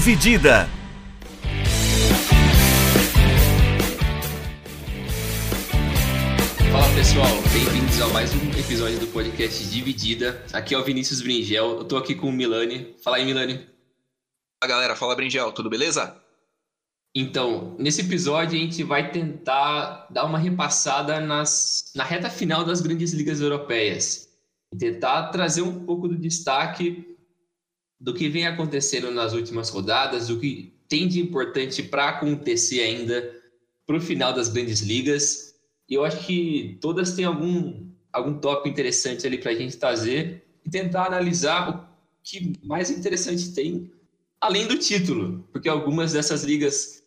Dividida. Fala pessoal, bem-vindos a mais um episódio do podcast Dividida. Aqui é o Vinícius Bringel, eu tô aqui com o Milani. Fala aí, Milani. Fala galera, fala Bringel, tudo beleza? Então, nesse episódio a gente vai tentar dar uma repassada nas, na reta final das grandes ligas europeias e tentar trazer um pouco do destaque do que vem acontecendo nas últimas rodadas, do que tem de importante para acontecer ainda para o final das grandes ligas. E eu acho que todas têm algum, algum tópico interessante ali para a gente trazer e tentar analisar o que mais interessante tem além do título, porque algumas dessas ligas,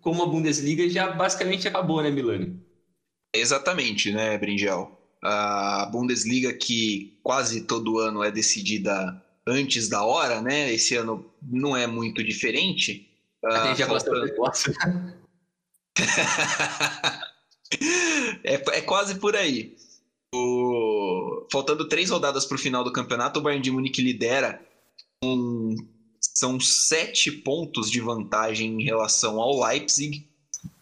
como a Bundesliga, já basicamente acabou, né, Milani? Exatamente, né, Bringel? A Bundesliga que quase todo ano é decidida antes da hora, né? Esse ano não é muito diferente. A gente já faltando... é, é quase por aí. O... Faltando três rodadas para o final do campeonato, o Bayern de Munique lidera com são sete pontos de vantagem em relação ao Leipzig,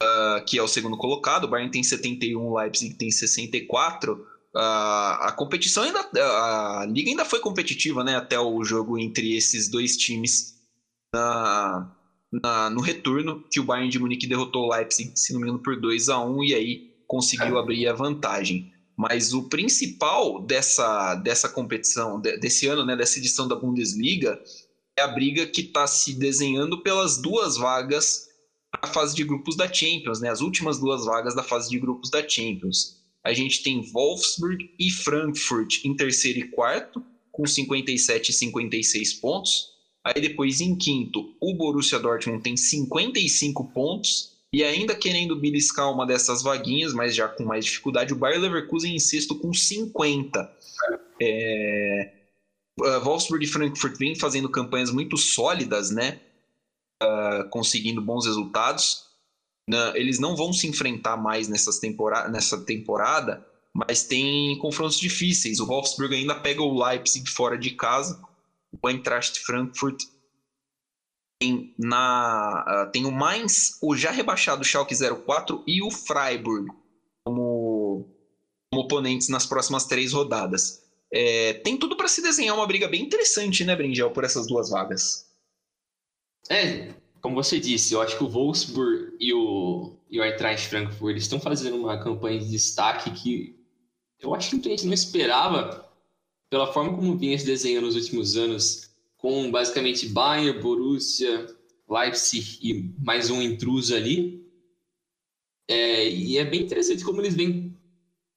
uh, que é o segundo colocado. O Bayern tem 71, o Leipzig tem 64. A competição ainda. A liga ainda foi competitiva, né? Até o jogo entre esses dois times na, na, no retorno, que o Bayern de Munique derrotou o Leipzig, se não me engano, por 2 a 1 e aí conseguiu abrir a vantagem. Mas o principal dessa, dessa competição, desse ano, né, dessa edição da Bundesliga, é a briga que está se desenhando pelas duas vagas da fase de grupos da Champions, né? As últimas duas vagas da fase de grupos da Champions. A gente tem Wolfsburg e Frankfurt em terceiro e quarto, com 57 e 56 pontos. Aí depois em quinto, o Borussia Dortmund tem 55 pontos. E ainda querendo beliscar uma dessas vaguinhas, mas já com mais dificuldade, o Bayer Leverkusen em sexto com 50. É... Uh, Wolfsburg e Frankfurt vêm fazendo campanhas muito sólidas, né? Uh, conseguindo bons resultados. Uh, eles não vão se enfrentar mais nessas tempora nessa temporada, mas tem confrontos difíceis. O Wolfsburg ainda pega o Leipzig fora de casa. O Eintracht Frankfurt tem, na, tem o Mainz, o já rebaixado Schalke 04 e o Freiburg como, como oponentes nas próximas três rodadas. É, tem tudo para se desenhar uma briga bem interessante, né, Bringel, por essas duas vagas. É, como você disse, eu acho que o Wolfsburg e o, e o Eintracht Frankfurt estão fazendo uma campanha de destaque que eu acho que a gente não esperava pela forma como vinha se desenhando nos últimos anos, com basicamente Bayern, Borussia, Leipzig e mais um intruso ali. É, e é bem interessante como eles vêm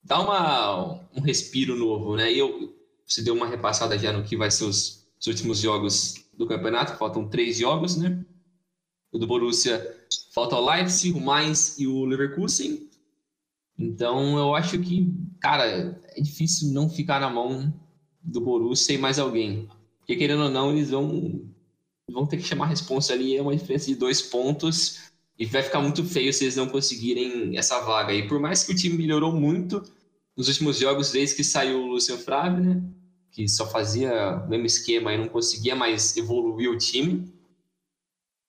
dá uma, um respiro novo, né? E eu, você deu uma repassada já no que vai ser os, os últimos jogos do campeonato, faltam três jogos, né? O do Borussia falta o Leipzig, o Mainz e o Leverkusen. Então eu acho que, cara, é difícil não ficar na mão do Borussia e mais alguém. Porque querendo ou não, eles vão, vão ter que chamar a responsa ali, é uma diferença de dois pontos e vai ficar muito feio se eles não conseguirem essa vaga. E por mais que o time melhorou muito nos últimos jogos, desde que saiu o Lucian Favre, né? Que só fazia o mesmo esquema e não conseguia mais evoluir o time.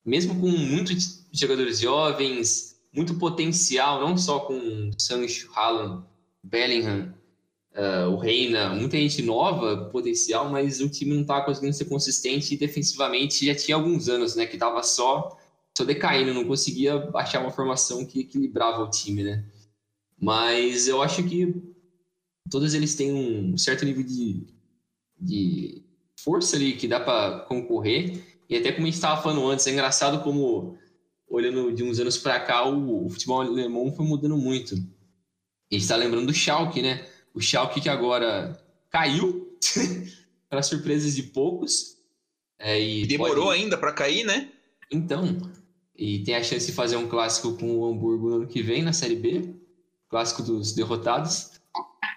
Mesmo com muitos jogadores jovens, muito potencial, não só com Sancho, Haaland, Bellingham, uh, o Reina, muita gente nova, potencial, mas o time não estava conseguindo ser consistente e defensivamente já tinha alguns anos, né? Que estava só só decaindo, não conseguia achar uma formação que equilibrava o time, né? Mas eu acho que todos eles têm um certo nível de, de força ali que dá para concorrer. E até como a gente estava falando antes, é engraçado como, olhando de uns anos para cá, o, o, futebol alemão foi mudando muito. A gente está lembrando do Schalke, né? O Schalke que agora caiu, para surpresas de poucos. É, e Demorou pode... ainda para cair, né? Então, e tem a chance de fazer um clássico com o Hamburgo no ano que vem, na Série B. Clássico dos derrotados.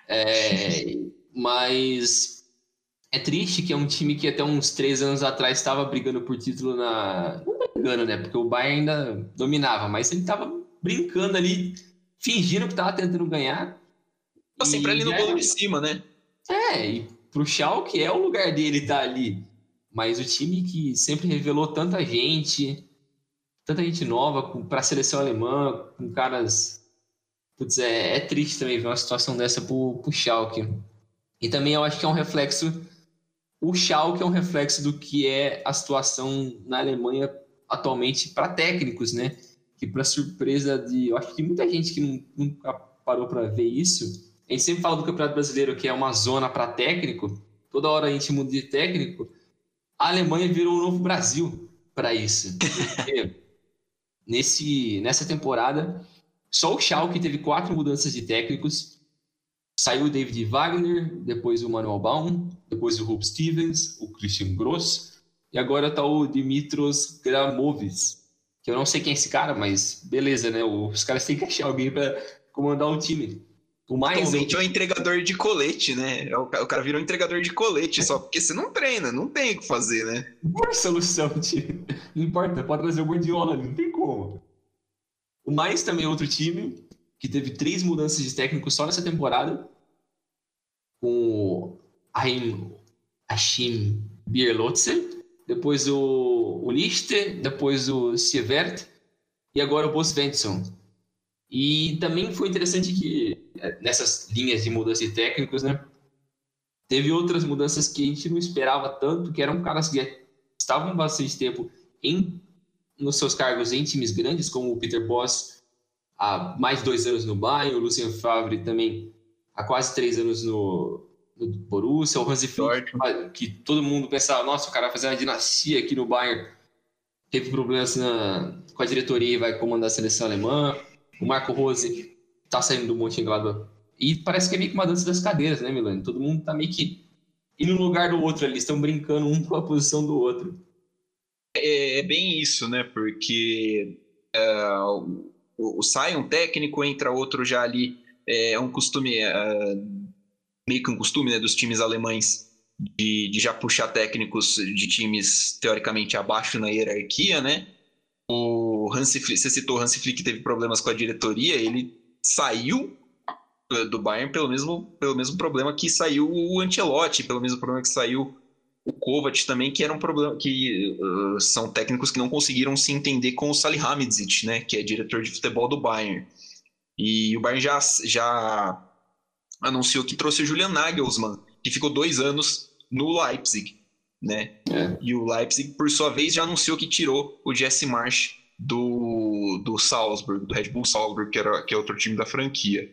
É, mas é triste que é um time que até uns três anos atrás estava brigando por título na. Não brigando, né? Porque o Bayern ainda dominava, mas ele estava brincando ali, fingindo que estava tentando ganhar. Tá sempre ali no bolo de cima, né? É, e pro Schalke é o lugar dele estar tá ali. mas o time que sempre revelou tanta gente, tanta gente nova para a seleção alemã, com caras. Putz, é, é, triste também ver uma situação dessa pro, pro Schalke. E também eu acho que é um reflexo. O Schalke é um reflexo do que é a situação na Alemanha atualmente para técnicos, né? Que, para surpresa de. Eu acho que muita gente que nunca parou para ver isso. A gente sempre fala do Campeonato Brasileiro, que é uma zona para técnico. Toda hora a gente muda de técnico. A Alemanha virou um novo Brasil para isso. Nesse, nessa temporada, só o Schalke teve quatro mudanças de técnicos. Saiu o David Wagner, depois o Manuel Baum, depois o Rob Stevens, o Christian Gross, e agora está o Dimitros Gramovis, que eu não sei quem é esse cara, mas beleza, né? Os caras têm que achar alguém para comandar o time. O mais Atualmente é o entregador de colete, né? É o cara virou um entregador de colete, só porque você não treina, não tem o que fazer, né? Boa solução, tio. Não importa, pode trazer o Guardiola, não tem como. O mais também é outro time que teve três mudanças de técnico só nessa temporada. Com o Achim Bierlotzer, depois o, o Lichter, depois o Sievert e agora o Bo Svensson. E também foi interessante que é, nessas linhas de mudança de técnicos, né? Teve outras mudanças que a gente não esperava tanto, que eram caras que estavam bastante tempo em nos seus cargos em times grandes, como o Peter Boss há mais de dois anos no Bayern, o Lucien Favre também há quase três anos no, no Borussia, o Hansi Flick, que todo mundo pensava, nossa, o cara vai fazer uma dinastia aqui no Bayern, teve problemas na, com a diretoria e vai comandar a seleção alemã, o Marco Rose tá saindo do Mönchengladbach. E parece que é meio que uma dança das cadeiras, né, Milano? Todo mundo tá meio que indo no lugar do outro ali, estão brincando um com a posição do outro. É, é bem isso, né? Porque uh, o, o, sai um técnico, entra outro já ali. É, é um costume, uh, meio que um costume né, dos times alemães de, de já puxar técnicos de times teoricamente abaixo na hierarquia, né? O Hansi Flick, você citou o Hansi Flick teve problemas com a diretoria, ele saiu do Bayern pelo mesmo, pelo mesmo problema que saiu o Ancelotti, pelo mesmo problema que saiu o Kovac também, que era um problema que uh, são técnicos que não conseguiram se entender com o Salihamidzic, né, que é diretor de futebol do Bayern. E o Bayern já, já anunciou que trouxe o Julian Nagelsmann, que ficou dois anos no Leipzig, né? É. E o Leipzig, por sua vez, já anunciou que tirou o Jesse Marsh do, do Salzburg, do Red Bull Salzburg, que, era, que é outro time da franquia.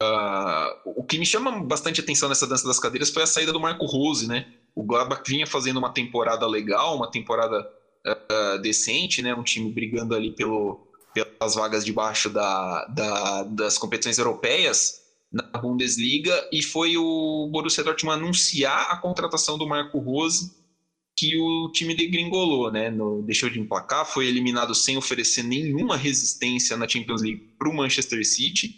Uh, o que me chama bastante atenção nessa dança das cadeiras foi a saída do Marco Rose, né? O Gladbach vinha fazendo uma temporada legal, uma temporada uh, decente, né? Um time brigando ali pelo, pelas vagas de baixo da, da, das competições europeias na Bundesliga e foi o Borussia Dortmund anunciar a contratação do Marco Rose que o time degringolou, né? No, deixou de emplacar, foi eliminado sem oferecer nenhuma resistência na Champions League para o Manchester City.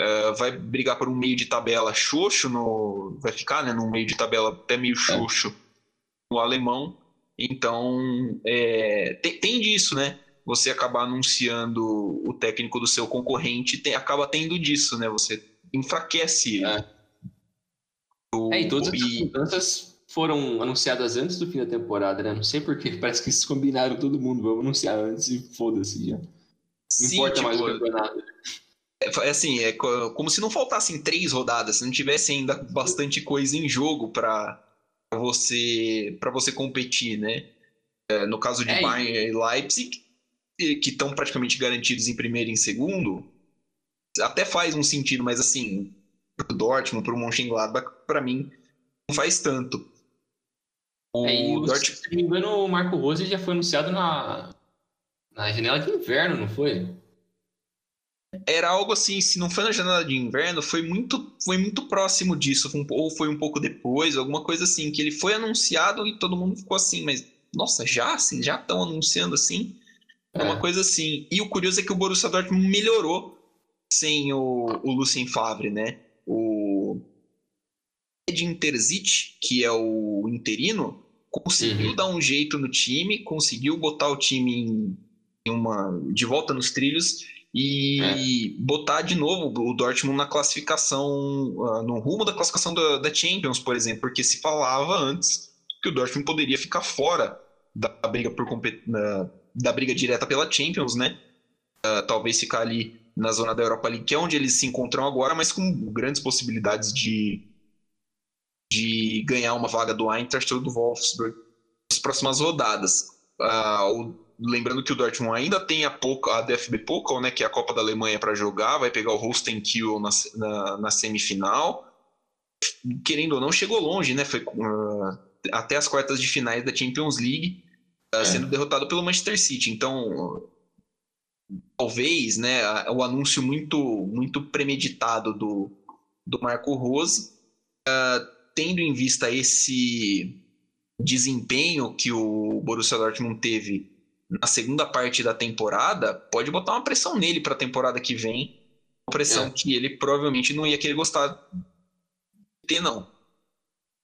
Uh, vai brigar por um meio de tabela xoxo, no, vai ficar né, num meio de tabela até meio é. xoxo no alemão. Então, é, tem, tem, disso, né? Você acabar anunciando o técnico do seu concorrente, tem, acaba tendo disso, né? Você enfraquece. É, o, é e todas as mudanças foram anunciadas antes do fim da temporada, né? Não sei porquê, parece que eles combinaram todo mundo, vamos anunciar antes e foda-se já. Não Sim, importa tipo, mais o campeonato. É, é assim, é como se não faltassem três rodadas, se não tivesse ainda bastante coisa em jogo para você para você competir, né? É, no caso de é, Bayern e Leipzig, que estão praticamente garantidos em primeiro e em segundo, até faz um sentido, mas assim, pro Dortmund, pro Mönchengladbach, para mim, não faz tanto. O é, Dortmund... Se não me engano, o Marco Rose já foi anunciado na, na janela de inverno, não foi? Era algo assim, se não foi na janela de inverno, foi muito, foi muito próximo disso, ou foi um pouco depois, alguma coisa assim, que ele foi anunciado e todo mundo ficou assim, mas nossa, já assim, já estão anunciando assim? É uma coisa assim. E o curioso é que o Borussia Dortmund melhorou sem o, o Lucien Favre, né? O Edin Terzic, que é o interino, conseguiu uhum. dar um jeito no time, conseguiu botar o time em, em uma de volta nos trilhos e é. botar de novo o Dortmund na classificação, uh, no rumo da classificação da, da, Champions, por exemplo, porque se falava antes que o Dortmund poderia ficar fora da briga por da briga direta pela Champions, né? Uh, talvez ficar ali na zona da Europa League, que é onde eles se encontram agora, mas com grandes possibilidades de, de ganhar uma vaga do Eintracht ou do Wolfsburg nas próximas rodadas. Uh, o, lembrando que o Dortmund ainda tem a, a DFB Pokal, né, que é a Copa da Alemanha para jogar, vai pegar o Holstein Kiel na, na, na, semifinal. Querendo ou não, chegou longe, né? Foi uh, até as quartas de finais da Champions League, uh, é. sendo derrotado pelo Manchester City. Então, talvez, né, o anúncio muito, muito premeditado do, do Marco Rose, uh, tendo em vista esse desempenho que o Borussia Dortmund teve na segunda parte da temporada, pode botar uma pressão nele para a temporada que vem, uma pressão é. que ele provavelmente não ia querer gostar de ter, não.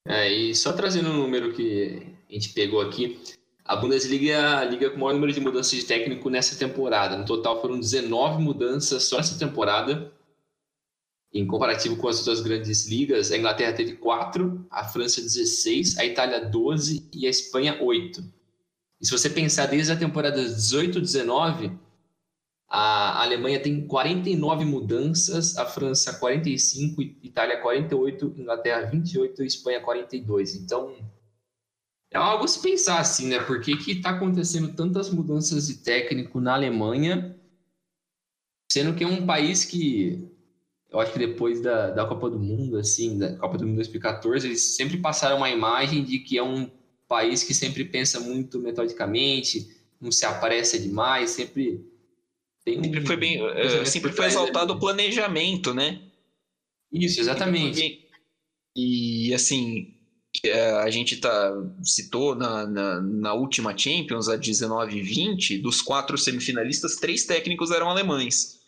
É, e só trazendo um número que a gente pegou aqui, a Bundesliga é a liga com o maior número de mudanças de técnico nessa temporada. No total foram 19 mudanças só nessa temporada. Em comparativo com as outras grandes ligas, a Inglaterra teve 4, a França 16, a Itália 12 e a Espanha 8. E se você pensar desde a temporada 18-19, a Alemanha tem 49 mudanças, a França 45, Itália 48, Inglaterra 28 e Espanha 42. Então, é algo a se pensar, assim, né? Por que está acontecendo tantas mudanças de técnico na Alemanha, sendo que é um país que eu acho que depois da, da Copa do Mundo, assim, da Copa do Mundo 2014, eles sempre passaram uma imagem de que é um país que sempre pensa muito metodicamente, não se apressa demais, sempre tem um, sempre foi bem, uh, sempre foi exaltado o planejamento, né? Isso, exatamente. E assim, é, a gente tá, citou na, na, na, última Champions, a 19 e 20, dos quatro semifinalistas, três técnicos eram alemães.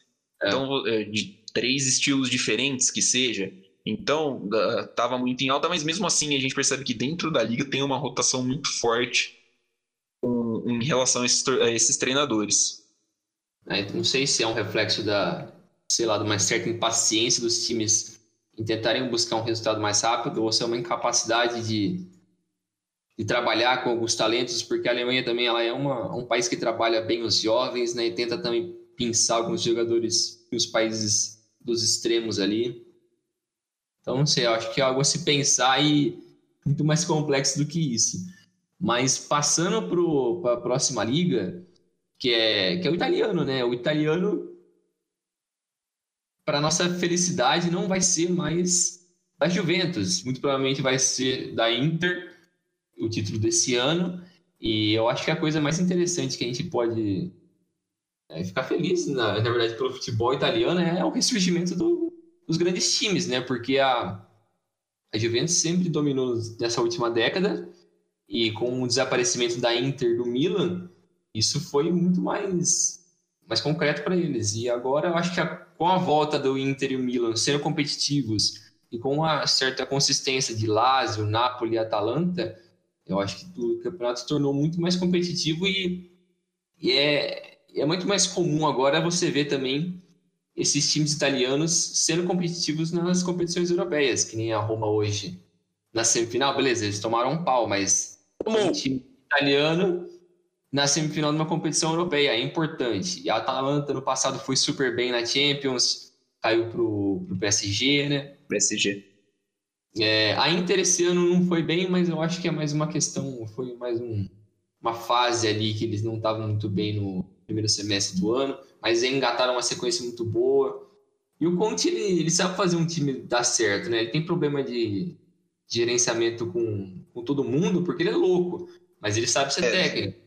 É. Então, é, de três estilos diferentes que seja. Então, estava muito em alta, mas mesmo assim a gente percebe que dentro da liga tem uma rotação muito forte um, em relação a esses, a esses treinadores. É, não sei se é um reflexo da, sei lá, de uma certa impaciência dos times em tentarem buscar um resultado mais rápido ou se é uma incapacidade de, de trabalhar com alguns talentos, porque a Alemanha também ela é uma, um país que trabalha bem os jovens, né, e tenta também pensar alguns jogadores nos países dos extremos ali. Então, não sei, acho que é algo a se pensar e muito mais complexo do que isso. Mas passando para a próxima liga, que é, que é o italiano, né? O italiano para nossa felicidade, não vai ser mais da Juventus. Muito provavelmente vai ser da Inter, o título desse ano. E eu acho que a coisa mais interessante que a gente pode é, ficar feliz, na, na, verdade, pelo futebol italiano é o ressurgimento do, dos grandes times, né? Porque a, a Juventus sempre dominou nessa última década e com o desaparecimento da Inter do Milan, isso foi muito mais mais concreto para eles. E agora eu acho que a, com a volta do Inter e o Milan sendo competitivos e com uma certa consistência de Lazio, Napoli e Atalanta, eu acho que o campeonato se tornou muito mais competitivo e, e é, é muito mais comum agora você ver também esses times italianos sendo competitivos nas competições europeias, que nem a Roma hoje. Na semifinal, beleza, eles tomaram um pau, mas o time italiano na semifinal de uma competição europeia, é importante. E a Atalanta no passado foi super bem na Champions, caiu pro, pro PSG, né? PSG. É, a Inter esse ano não foi bem, mas eu acho que é mais uma questão, foi mais um, uma fase ali que eles não estavam muito bem no primeiro semestre do ano, mas engataram uma sequência muito boa. E o Conte, ele, ele sabe fazer um time dar certo, né? Ele tem problema de, de gerenciamento com, com todo mundo, porque ele é louco, mas ele sabe ser é. técnico.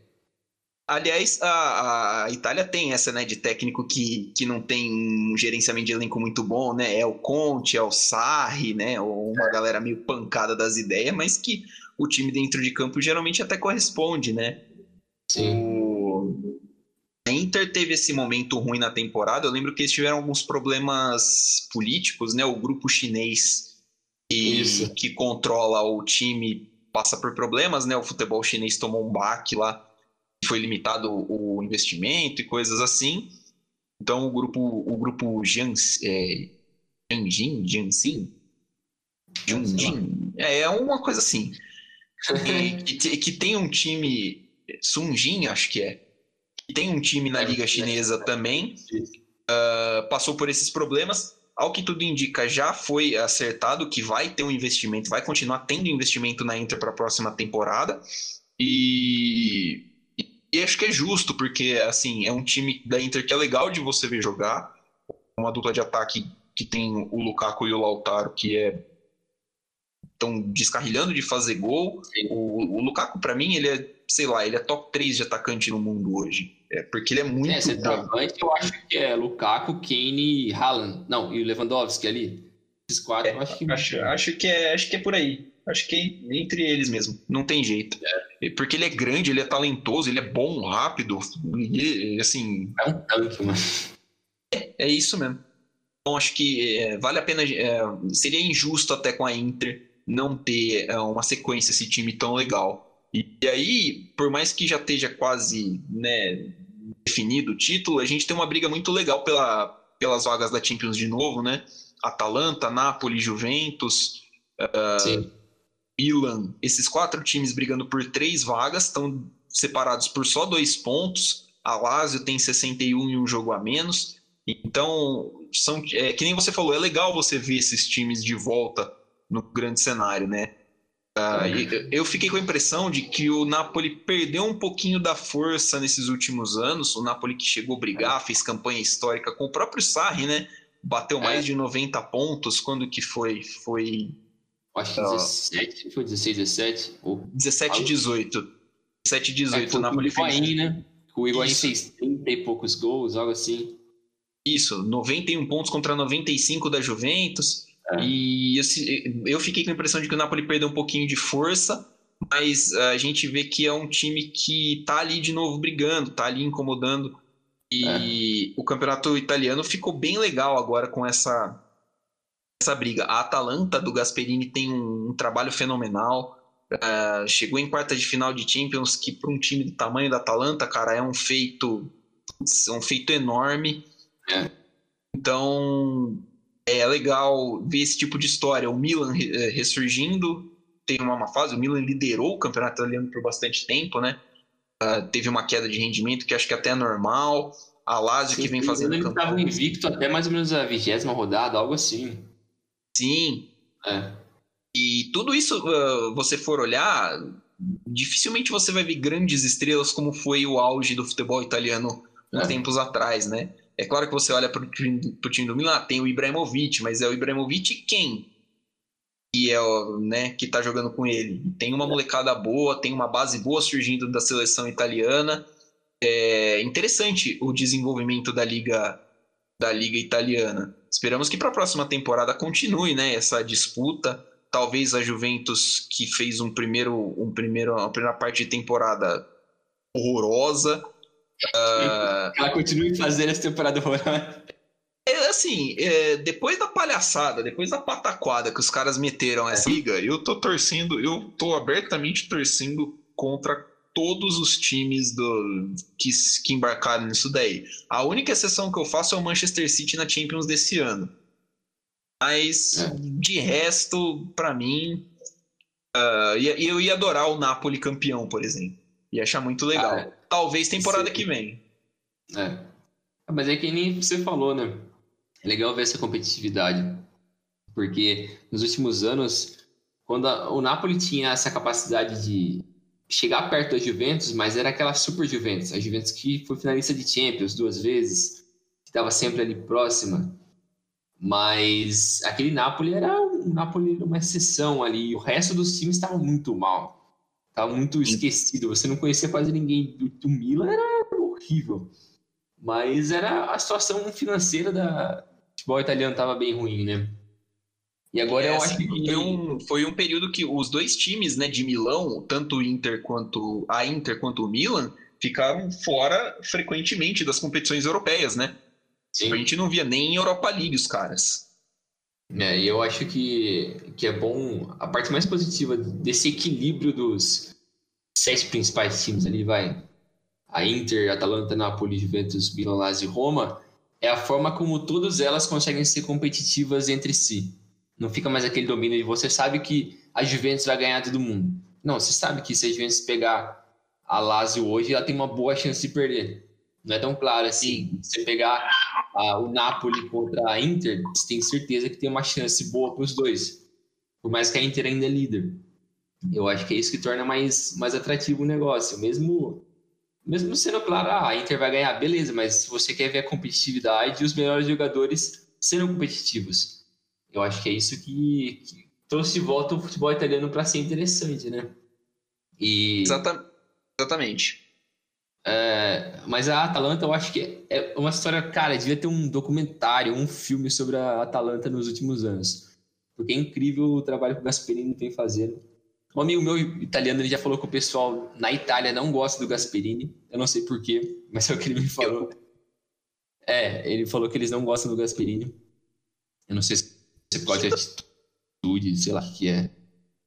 Aliás, a, a, Itália tem essa, né, de técnico que, que não tem um gerenciamento de elenco muito bom, né? É o Conte, é o Sarri, né? Ou uma é. galera meio pancada das ideias, mas que o time dentro de campo geralmente até corresponde, né? Sim. O... Inter teve esse momento ruim na temporada. Eu lembro que eles tiveram alguns problemas políticos, né? O grupo chinês que, que controla o time passa por problemas, né? O futebol chinês tomou um baque lá foi limitado o investimento e coisas assim. Então o grupo, o grupo Jiangxin, é, Jiangxin, Jiangxin, Junjin, é, é uma coisa assim. que, que, que tem um time, Sunjin, acho que é, que tem um time na Liga. Chinesa também, ah, passou por esses problemas. Ao que tudo indica, já foi acertado que vai ter um investimento, vai continuar tendo investimento na Inter para a próxima temporada. E, e acho que é justo, porque assim, é um time da Inter que é legal de você ver jogar. Uma dupla de ataque que tem o Lukaku e o Lautaro, que é estão descarrilhando de fazer gol. O, o Lukaku, para mim, ele é, sei lá, ele é top 3 de atacante no mundo hoje. É, porque ele é muito É, centroavante eu acho que é Lukaku, Kane e Haaland. Não, e o Lewandowski ali. Esses quatro eu acho que. Acho, acho, que é, acho que é por aí. Acho que é entre eles mesmo. Não tem jeito. É, Porque ele é grande, ele é talentoso, ele é bom, rápido. Assim, É um tanque, mano. é isso mesmo. Então acho que é, vale a pena. é, seria injusto até com a Inter não ter é, uma sequência esse time tão legal. E, e aí, por mais que já esteja quase né, definido o título, a gente tem uma briga muito legal pela, pelas vagas da Champions de novo, né? Atalanta, Napoli, Juventus. Sim. Milan, esses quatro times brigando por três vagas, estão separados por só dois pontos. A Lazio tem 61 e um jogo a menos. Então, são, é, que nem você falou, é legal você ver esses times de volta no grande cenário, né? Ah, eu fiquei com a impressão de que o Napoli perdeu um pouquinho da força nesses últimos anos. O Napoli que chegou a brigar, fez campanha histórica com o próprio Sarri, né? Bateu mais É. de 90 pontos. Quando que foi? Foi Acho que Ó. 17, foi 16, 17. Ou... 17 e 18. 17 e 18, É, foi o Napoli com o fez Higuaín, né? O Higuaín Isso. fez 30 e poucos gols, algo assim. isso, 91 pontos contra 95 da Juventus. É. E esse- eu fiquei com a impressão de que o Napoli perdeu um pouquinho de força, mas a gente vê que é um time que tá ali de novo brigando, tá ali incomodando. E o campeonato italiano ficou bem legal agora com essa, essa briga. A Atalanta do Gasperini tem um, um trabalho fenomenal. Ah, chegou em quarta de final de Champions, que para um time do tamanho da Atalanta, cara, é um feito, é um feito enorme. É. Então é legal ver esse tipo de história. O Milan eh, ressurgindo, tem uma fase. O Milan liderou o campeonato italiano por bastante tempo, né? Ah, teve uma queda de rendimento que acho que até é normal. A Lazio que vem fazendo Ele estava invicto até mais ou menos a vigésima rodada, algo assim. Sim, É. E tudo isso, uh, você for olhar, dificilmente você vai ver grandes estrelas como foi o auge do futebol italiano uns É. tempos atrás, né? É claro que você olha para o time, do Milan, tem o Ibrahimovic, mas é o Ibrahimovic quem? Que é o, né, que tá jogando com ele. Tem uma molecada boa, tem uma base boa surgindo da seleção italiana. É interessante o desenvolvimento da liga da liga italiana. Esperamos que para a próxima temporada continue, né, essa disputa. Talvez a Juventus que fez um primeiro, um primeiro, uma primeira parte de temporada horrorosa. Ah, Ela continue fazendo essa temporada horrorosa. é assim, é, depois da palhaçada, depois da pataquada que os caras meteram essa liga, eu tô torcendo, eu tô abertamente torcendo contra todos os times do, que, que embarcaram nisso daí. A única exceção que eu faço é o Manchester City na Champions desse ano. Mas É. de resto, pra mim, ia- eu ia adorar o Napoli campeão, por exemplo. Ia achar muito legal. Ah, é. Talvez temporada Sim. que vem. É. Ah, Mas é que nem você falou, né? É legal ver essa competitividade. Porque nos últimos anos, quando a- o Napoli tinha essa capacidade de chegar perto da Juventus, mas era aquela super Juventus, a Juventus que foi finalista de Champions duas vezes, que estava sempre ali próxima. Mas aquele Napoli era um Napoli uma exceção ali, e o resto dos times estava muito mal. Tava muito esquecido, você não conhecia quase ninguém do, do Milan, era horrível. Mas era a situação financeira da futebol italiano estava bem ruim, né? E agora eu É, acho que foi um, foi um período que os dois times né, de Milão, tanto o Inter quanto a Inter quanto o Milan, ficaram fora frequentemente das competições europeias, né? Sim. A gente não via nem em Europa League os caras. É, e eu acho que, que é bom. A parte mais positiva desse equilíbrio dos seis principais times ali, vai. A Inter, Atalanta, Napoli, Juventus, Milan, Lazio e Roma, é a forma como todas elas conseguem ser competitivas entre si. Não fica mais aquele domínio de você sabe que a Juventus vai ganhar todo mundo. Não, você sabe que se a Juventus pegar a Lazio hoje, ela tem uma boa chance de perder. Não é tão claro assim. Você pegar a, o Napoli contra a Inter, você tem certeza que tem uma chance boa para os dois. Por mais que a Inter ainda é líder. Eu acho que é isso que torna mais, mais atrativo o negócio. Mesmo, mesmo sendo claro, ah, a Inter vai ganhar, beleza, mas se você quer ver a competitividade e os melhores jogadores sendo competitivos. Eu acho que é isso que, que trouxe de volta o futebol italiano para ser interessante, né? E... Exatamente. É, mas a Atalanta, eu acho que é uma história, cara, devia ter um documentário, um filme sobre a Atalanta nos últimos anos. Porque é incrível o trabalho que o Gasperini vem fazendo. Um amigo meu italiano ele já falou que o pessoal na Itália não gosta do Gasperini. Eu não sei porquê, mas é o que ele me falou. É, ele falou que eles não gostam do Gasperini. Eu não sei se pode atitude, sei lá o que é.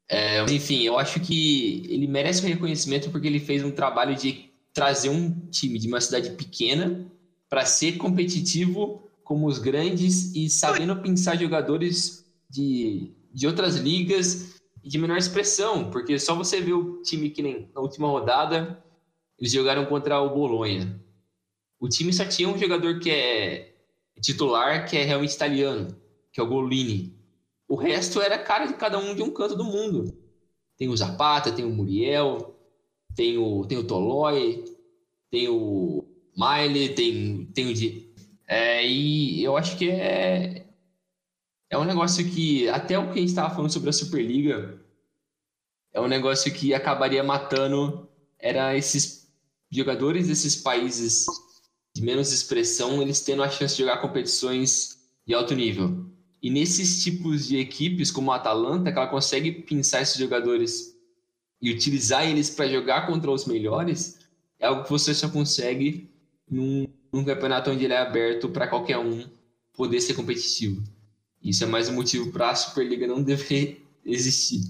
é. Enfim, eu acho que ele merece um reconhecimento porque ele fez um trabalho de trazer um time de uma cidade pequena para ser competitivo como os grandes e sabendo pensar jogadores de, de outras ligas e de menor expressão, porque só você vê o time que nem na última rodada eles jogaram contra o Bolonha. O time só tinha um jogador que é titular, que é realmente italiano, que é o Golini. O resto era cara de cada um de um canto do mundo. Tem o Zapata, tem o Muriel, tem o, tem o Tolói, tem o Miley, tem, tem o. É, e eu acho que é, é um negócio que, até o que a gente estava falando sobre a Superliga, é um negócio que acabaria matando era esses jogadores desses países de menos expressão, eles tendo a chance de jogar competições de alto nível. E nesses tipos de equipes, como a Atalanta, que ela consegue pensar esses jogadores e utilizar eles para jogar contra os melhores, é algo que você só consegue num, num campeonato onde ele é aberto para qualquer um poder ser competitivo. Isso é mais um motivo para a Superliga não dever existir.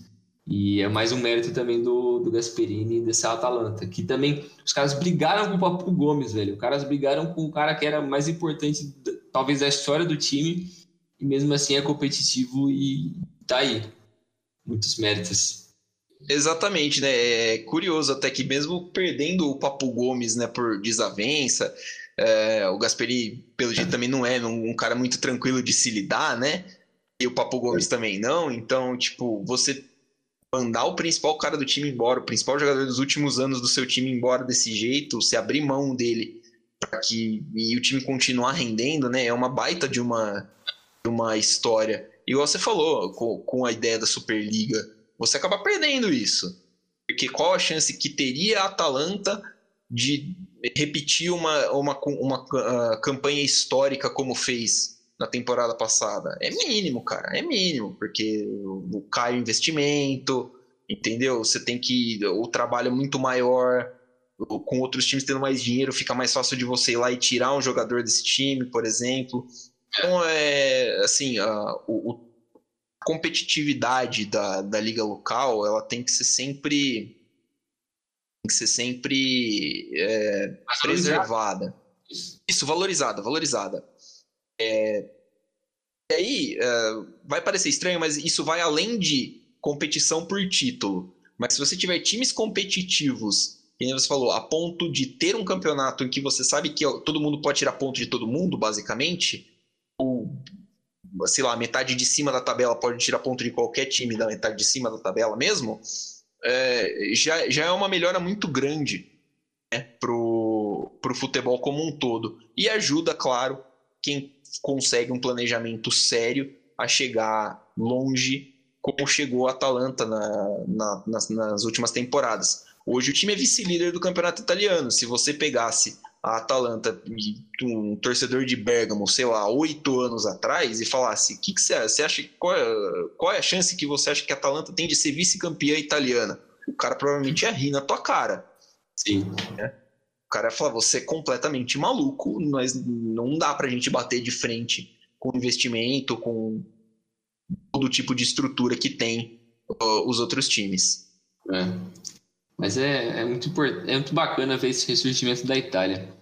E é mais um mérito também do, do Gasperini e dessa Atalanta, que também os caras brigaram com o Papo Gomes, velho. Os caras brigaram com o cara que era mais importante, talvez, da história do time, e mesmo assim é competitivo e tá aí. Muitos méritos. Exatamente, né? É curioso até que mesmo perdendo o Papo Gomes, né, por desavença, é, o Gasperi, pelo jeito, também não é um, cara muito tranquilo de se lidar, né? E o Papo Gomes também não. Então, tipo, você mandar o principal cara do time embora, o principal jogador dos últimos anos do seu time embora desse jeito, se abrir mão dele para que e o time continuar rendendo, né? É uma baita de uma, de uma história. Igual você falou, com, com a ideia da Superliga você acaba perdendo isso. Porque qual a chance que teria a Atalanta de repetir uma, uma, uma uh, campanha histórica como fez na temporada passada? É mínimo, cara, é mínimo, porque cai o investimento, entendeu? Você tem que. O trabalho é muito maior, com outros times tendo mais dinheiro, fica mais fácil de você ir lá e tirar um jogador desse time, por exemplo. Então, é assim, uh, o, competitividade da, da liga local ela tem que ser sempre tem que ser sempre é, preservada. Isso. Valorizada valorizada. É, e aí é, vai parecer estranho mas isso vai além de competição por título. Mas se você tiver times competitivos como você falou, a ponto de ter um campeonato em que você sabe que todo mundo pode tirar ponto de todo mundo, basicamente, sei lá, metade de cima da tabela pode tirar ponto de qualquer time da metade de cima da tabela mesmo, é, já, já é uma melhora muito grande né, pro, pro futebol como um todo. E ajuda, claro, quem consegue um planejamento sério a chegar longe como chegou a Atalanta na, na, nas, nas últimas temporadas. Hoje o time é vice-líder do campeonato italiano. Se você pegasse a Atalanta, um torcedor de Bergamo, sei lá, oito anos atrás, e falasse: que, que você, você acha? Qual é, qual é a chance que você acha que a Atalanta tem de ser vice-campeã italiana? O cara provavelmente ia rir na tua cara. Sim. É. O cara ia falar: você é completamente maluco, mas não dá pra gente bater de frente com investimento, com todo tipo de estrutura que tem uh, os outros times. É. Mas é, é, muito, é muito bacana ver esse ressurgimento da Itália.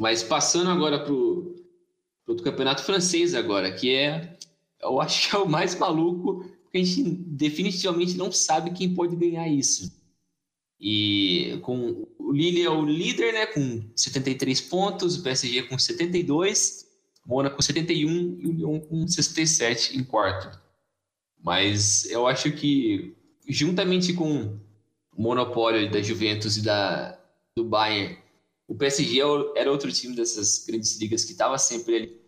Mas passando agora para o campeonato francês agora, que é, eu acho que é o mais maluco, porque a gente definitivamente não sabe quem pode ganhar isso. E com o Lille é o líder, né, com 73 pontos, o PSG com 72, o Mônaco com 71 e o Lyon com 67 em quarto. Mas eu acho que juntamente com o monopólio da Juventus e da do Bayern, o PSG é era outro time dessas grandes ligas que estava sempre ali,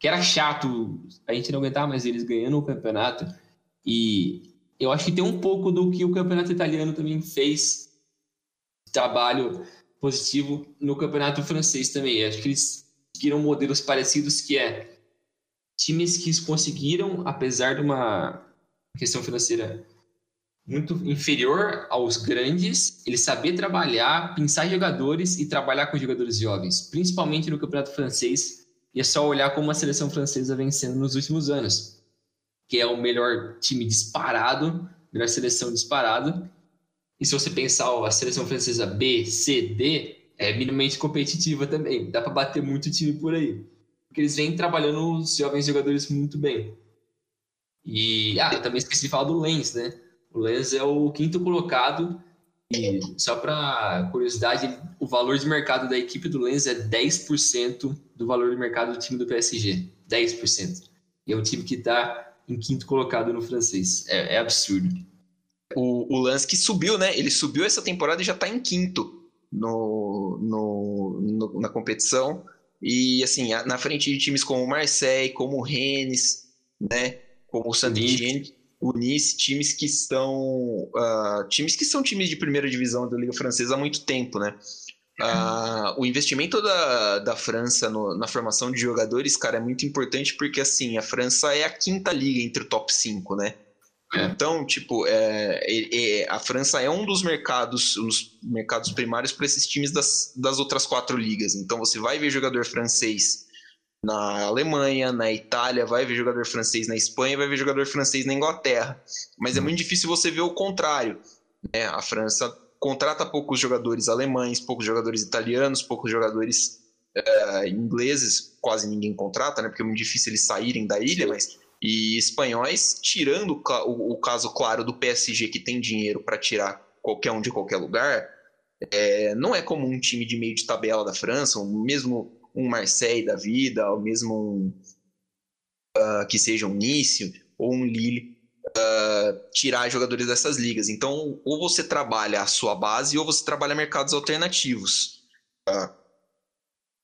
que era chato, a gente não aguentava mais eles ganhando o campeonato. E eu acho que tem um pouco do que o campeonato italiano também fez trabalho positivo no campeonato francês também. Acho que eles seguiram modelos parecidos que é times que conseguiram, apesar de uma questão financeira muito inferior aos grandes, ele saber trabalhar, pensar jogadores e trabalhar com jogadores jovens, principalmente no campeonato francês. E é só olhar como a seleção francesa vem sendo nos últimos anos, que é o melhor time disparado, melhor seleção disparado, e se você pensar a seleção francesa B, C, D, é minimamente competitiva também. Dá para bater muito time por aí. Porque eles vêm trabalhando os jovens jogadores muito bem. E, ah, eu também esqueci de falar do Lens, né? O Lens é o quinto colocado. E só para curiosidade, o valor de mercado da equipe do Lens é 10% do valor de mercado do time do PSG. 10%. E é um time que está em quinto colocado no francês. É, é absurdo o, o lance que subiu, né? Ele subiu essa temporada e já está em quinto no, no, no, na competição. E assim, na frente de times como o Marseille, como o Rennes, né? Como o Saint-Etienne, o Nice, times que estão. Uh, times que são times de primeira divisão da Liga Francesa há muito tempo, né? Uh, o investimento da, da França no, na formação de jogadores, cara, é muito importante porque assim, a França é a quinta liga entre o top 5, né? É. Então, tipo, é, é, a França é um dos mercados, os mercados primários para esses times das, das outras quatro ligas. Então, você vai ver jogador francês na Alemanha, na Itália, vai ver jogador francês na Espanha, vai ver jogador francês na Inglaterra. Mas é muito difícil você ver o contrário. Né? A França contrata poucos jogadores alemães, poucos jogadores italianos, poucos jogadores é, ingleses, quase ninguém contrata, né? porque é muito difícil eles saírem da ilha, mas e espanhóis, tirando o, o caso claro do PSG que tem dinheiro para tirar qualquer um de qualquer lugar, é, não é como um time de meio de tabela da França, ou mesmo um Marseille da vida, ou mesmo um, uh, que seja um Nice ou um Lille, uh, tirar jogadores dessas ligas. Então, ou você trabalha a sua base ou você trabalha mercados alternativos. Uh, a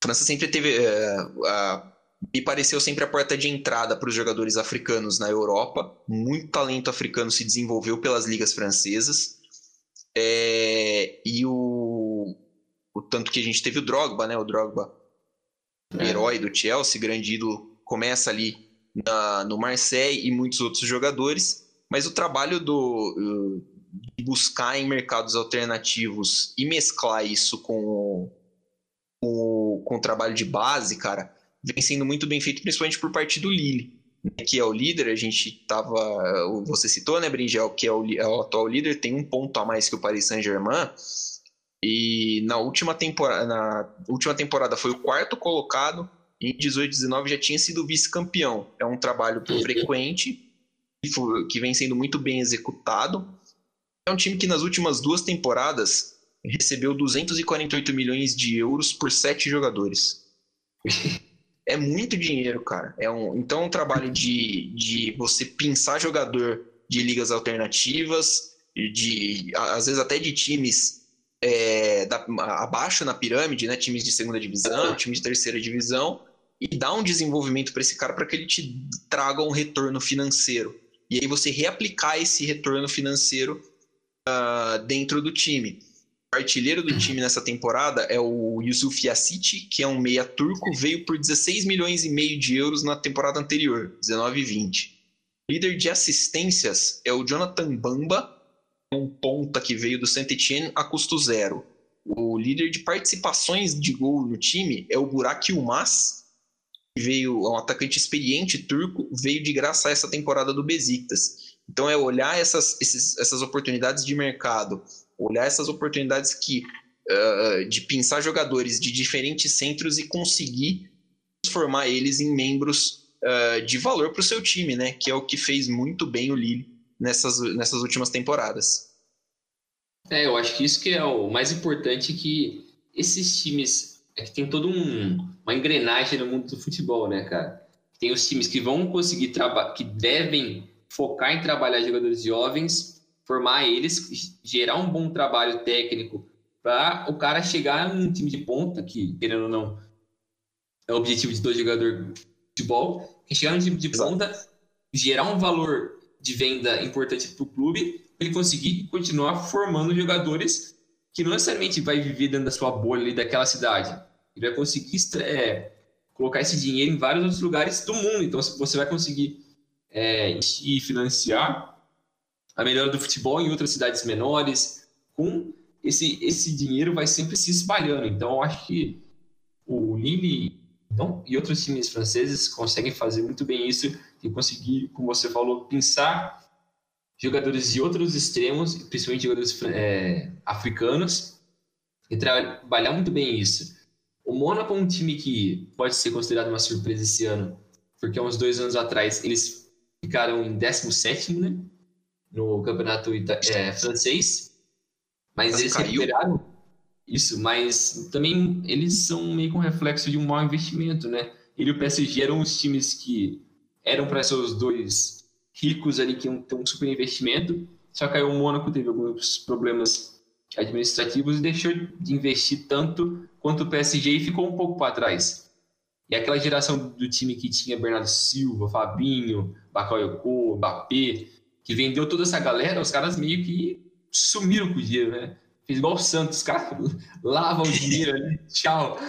França sempre teve. Uh, me pareceu sempre a porta de entrada para os jogadores africanos na Europa. Muito talento africano se desenvolveu pelas ligas francesas. É, e o, o tanto que a gente teve o Drogba, né? O Drogba. Herói do Chelsea, grande ídolo, começa ali na, no Marseille e muitos outros jogadores. Mas o trabalho do de buscar em mercados alternativos e mesclar isso com o, com o trabalho de base, cara, vem sendo muito bem feito, principalmente por parte do Lille, né, que é o líder. A gente tava. Você citou, né, Bringel, que é o, é o atual líder, tem um ponto a mais que o Paris Saint-Germain. E na última, temporada, na última temporada foi o quarto colocado, em 18 19 já tinha sido vice-campeão. É um trabalho frequente, que vem sendo muito bem executado. É um time que nas últimas duas temporadas recebeu 248 milhões de euros por sete jogadores. é muito dinheiro, cara. É um, então, é um trabalho de, de você pensar jogador de ligas alternativas, de às vezes até de times é, da, abaixo na pirâmide, né? Times de segunda divisão, times de terceira divisão, e dar um desenvolvimento para esse cara para que ele te traga um retorno financeiro. E aí você reaplicar esse retorno financeiro uh, dentro do time artilheiro do time nessa temporada é o Yusuf Yassiti, que é um meia turco, veio por 16 milhões e meio de euros na temporada anterior, 19 e 20. Líder de assistências é o Jonathan Bamba, um ponta que veio do Saint-Etienne a custo zero. O líder de participações de gol no time é o Burak Yilmaz, que veio, é um atacante experiente turco, veio de graça essa temporada do Besiktas. Então é olhar essas, esses, essas oportunidades de mercado olhar essas oportunidades que uh, de pensar jogadores de diferentes centros e conseguir transformar eles em membros uh, de valor para o seu time, né? Que é o que fez muito bem o Lille nessas, nessas últimas temporadas. É, eu acho que isso que é o mais importante que esses times é que tem todo um, uma engrenagem no mundo do futebol, né, cara? Tem os times que vão conseguir trabalhar, que devem focar em trabalhar jogadores jovens, formar eles, gerar um bom trabalho técnico para o cara chegar num time de ponta, que, querendo ou não, é o objetivo de todo jogador de futebol, que chegar num time de ponta, gerar um valor de venda importante para o clube, ele conseguir continuar formando jogadores que não necessariamente vai viver dentro da sua bolha ali daquela cidade. Ele vai conseguir é, colocar esse dinheiro em vários outros lugares do mundo. Então, você vai conseguir é, financiar a melhora do futebol em outras cidades menores. Com esse, esse dinheiro vai sempre se espalhando. Então, eu acho que o Lille e outros times franceses conseguem fazer muito bem isso e conseguir, como você falou, pensar jogadores de outros extremos, principalmente jogadores é, africanos, e trabalhar muito bem isso. O Mônaco é um time que pode ser considerado uma surpresa esse ano, porque há uns dois anos atrás eles ficaram em 17 né, no campeonato é, francês, mas, mas eles caiu. recuperaram isso, mas também eles são meio com reflexo de um mau investimento, né? Ele e o PSG eram os times que eram para ser os dois ricos ali que iam ter um super investimento, só que aí o Mônaco teve alguns problemas administrativos e deixou de investir tanto quanto o PSG e ficou um pouco para trás. E aquela geração do time que tinha Bernardo Silva, Fabinho, Bakayoko, Mbappé, que vendeu toda essa galera, os caras meio que sumiram com o dinheiro, né? Fez igual o Santos, os caras lavam o dinheiro ali, tchau,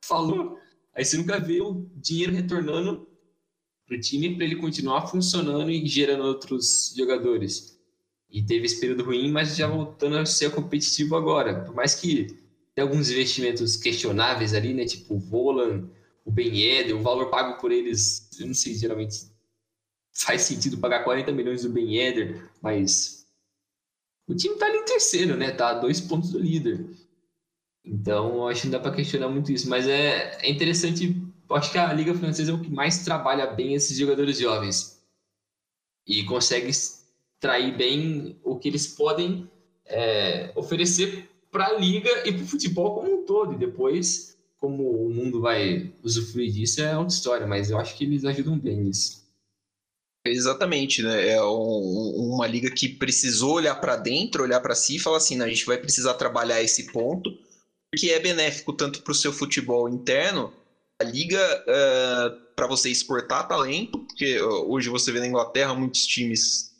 falou. Aí você nunca vê o dinheiro retornando para o time para ele continuar funcionando e gerando outros jogadores. E teve esse período ruim, mas já voltando a ser competitivo agora. Por mais que tenha alguns investimentos questionáveis ali, né? Tipo o Volan, o Ben Eder, o valor pago por eles, eu não sei, geralmente faz sentido pagar 40 milhões do Ben Eder, mas o time tá ali em terceiro, né? Tá a dois pontos do líder. Então, acho que não dá para questionar muito isso. Mas é, é interessante eu acho que a Liga Francesa é o que mais trabalha bem esses jogadores jovens e consegue extrair bem o que eles podem é, oferecer para a liga e para o futebol como um todo. E depois, como o mundo vai usufruir disso, é outra história, mas eu acho que eles ajudam bem nisso. Exatamente, né? É um, uma liga que precisou olhar para dentro, olhar para si e falar assim: a gente vai precisar trabalhar esse ponto, porque é benéfico tanto para o seu futebol interno liga uh, é, para você exportar talento, porque hoje você vê na Inglaterra muitos times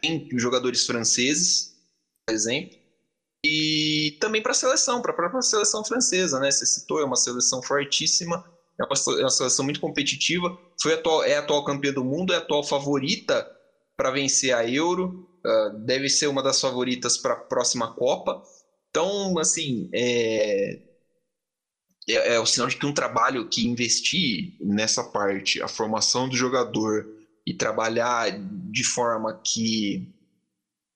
têm jogadores franceses, por exemplo, e também para a seleção, para a própria seleção francesa, né? Você citou, é uma seleção fortíssima, é uma, é uma seleção muito competitiva, foi atual, é atual campeã do mundo, é atual favorita para vencer a Euro, uh, deve ser uma das favoritas para a próxima Copa. Então, assim, é, é, é o sinal de que um trabalho que investir nessa parte, a formação do jogador e trabalhar de forma que,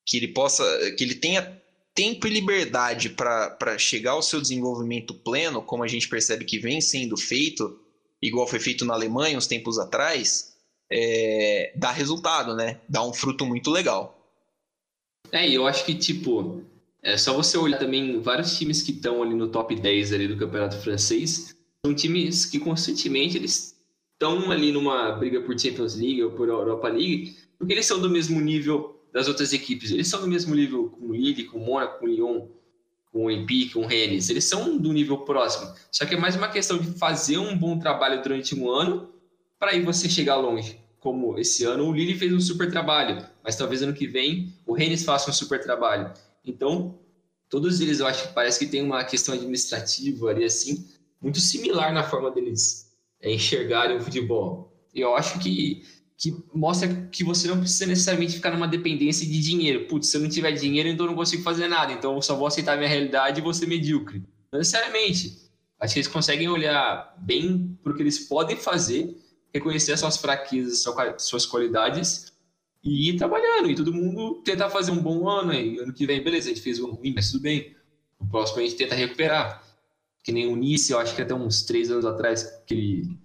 que ele possa, que ele tenha tempo e liberdade para chegar ao seu desenvolvimento pleno, como a gente percebe que vem sendo feito, igual foi feito na Alemanha uns tempos atrás, é, dá resultado, né? Dá um fruto muito legal. É, e eu acho que, tipo, é só você olhar também vários times que estão ali no top 10 ali do campeonato francês. São times que constantemente eles estão ali numa briga por Champions League ou por Europa League, porque eles são do mesmo nível das outras equipes. Eles são do mesmo nível com o Lille, com o Mônaco, com o Lyon, com o Olympique, com o Rennes. Eles são do nível próximo. Só que é mais uma questão de fazer um bom trabalho durante um ano para aí você chegar longe. Como esse ano o Lille fez um super trabalho, mas talvez ano que vem o Rennes faça um super trabalho. Então, todos eles eu acho que parece que tem uma questão administrativa ali assim, muito similar na forma deles é, enxergarem o futebol. Eu acho que, que mostra que você não precisa necessariamente ficar numa dependência de dinheiro. Putz, se eu não tiver dinheiro, então eu não consigo fazer nada. Então eu só vou aceitar a minha realidade e vou ser medíocre. Não necessariamente. Acho que eles conseguem olhar bem para o que eles podem fazer, reconhecer as suas fraquezas, suas qualidades e ir trabalhando, e todo mundo tentar fazer um bom ano aí. Ano que vem, beleza, a gente fez um ruim, mas tudo bem. O próximo a gente tenta recuperar. Que nem o Nice, eu acho que até uns três anos atrás, que ele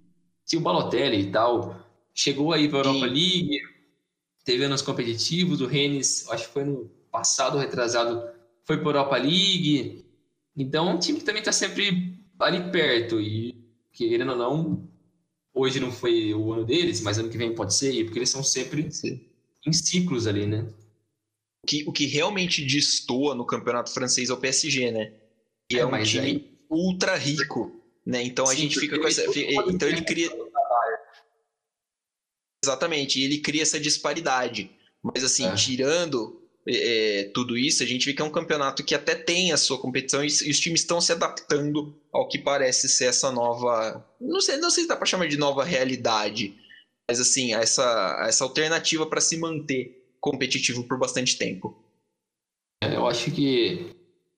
tinha o Balotelli e tal, chegou aí para a Europa League, teve anos competitivos, o Rennes, acho que foi no passado, retrasado, foi para Europa League. Então, é um time que também está sempre ali perto. E, querendo ou não, hoje não foi o ano deles, mas ano que vem pode ser, porque eles são sempre Sim. Em ciclos ali, né? O que, o que realmente destoa no campeonato francês é o PSG, né? E é, é um time aí... ultra rico, né? Então Sim, a gente fica com essa. Então ele cria. Exatamente, e ele cria essa disparidade. Mas assim, é. tirando é, tudo isso, a gente vê que é um campeonato que até tem a sua competição e, e, os times estão se adaptando ao que parece ser essa nova. Não sei, não sei se dá para chamar de nova realidade, mas assim, essa, essa alternativa para se manter competitivo por bastante tempo. É, eu acho que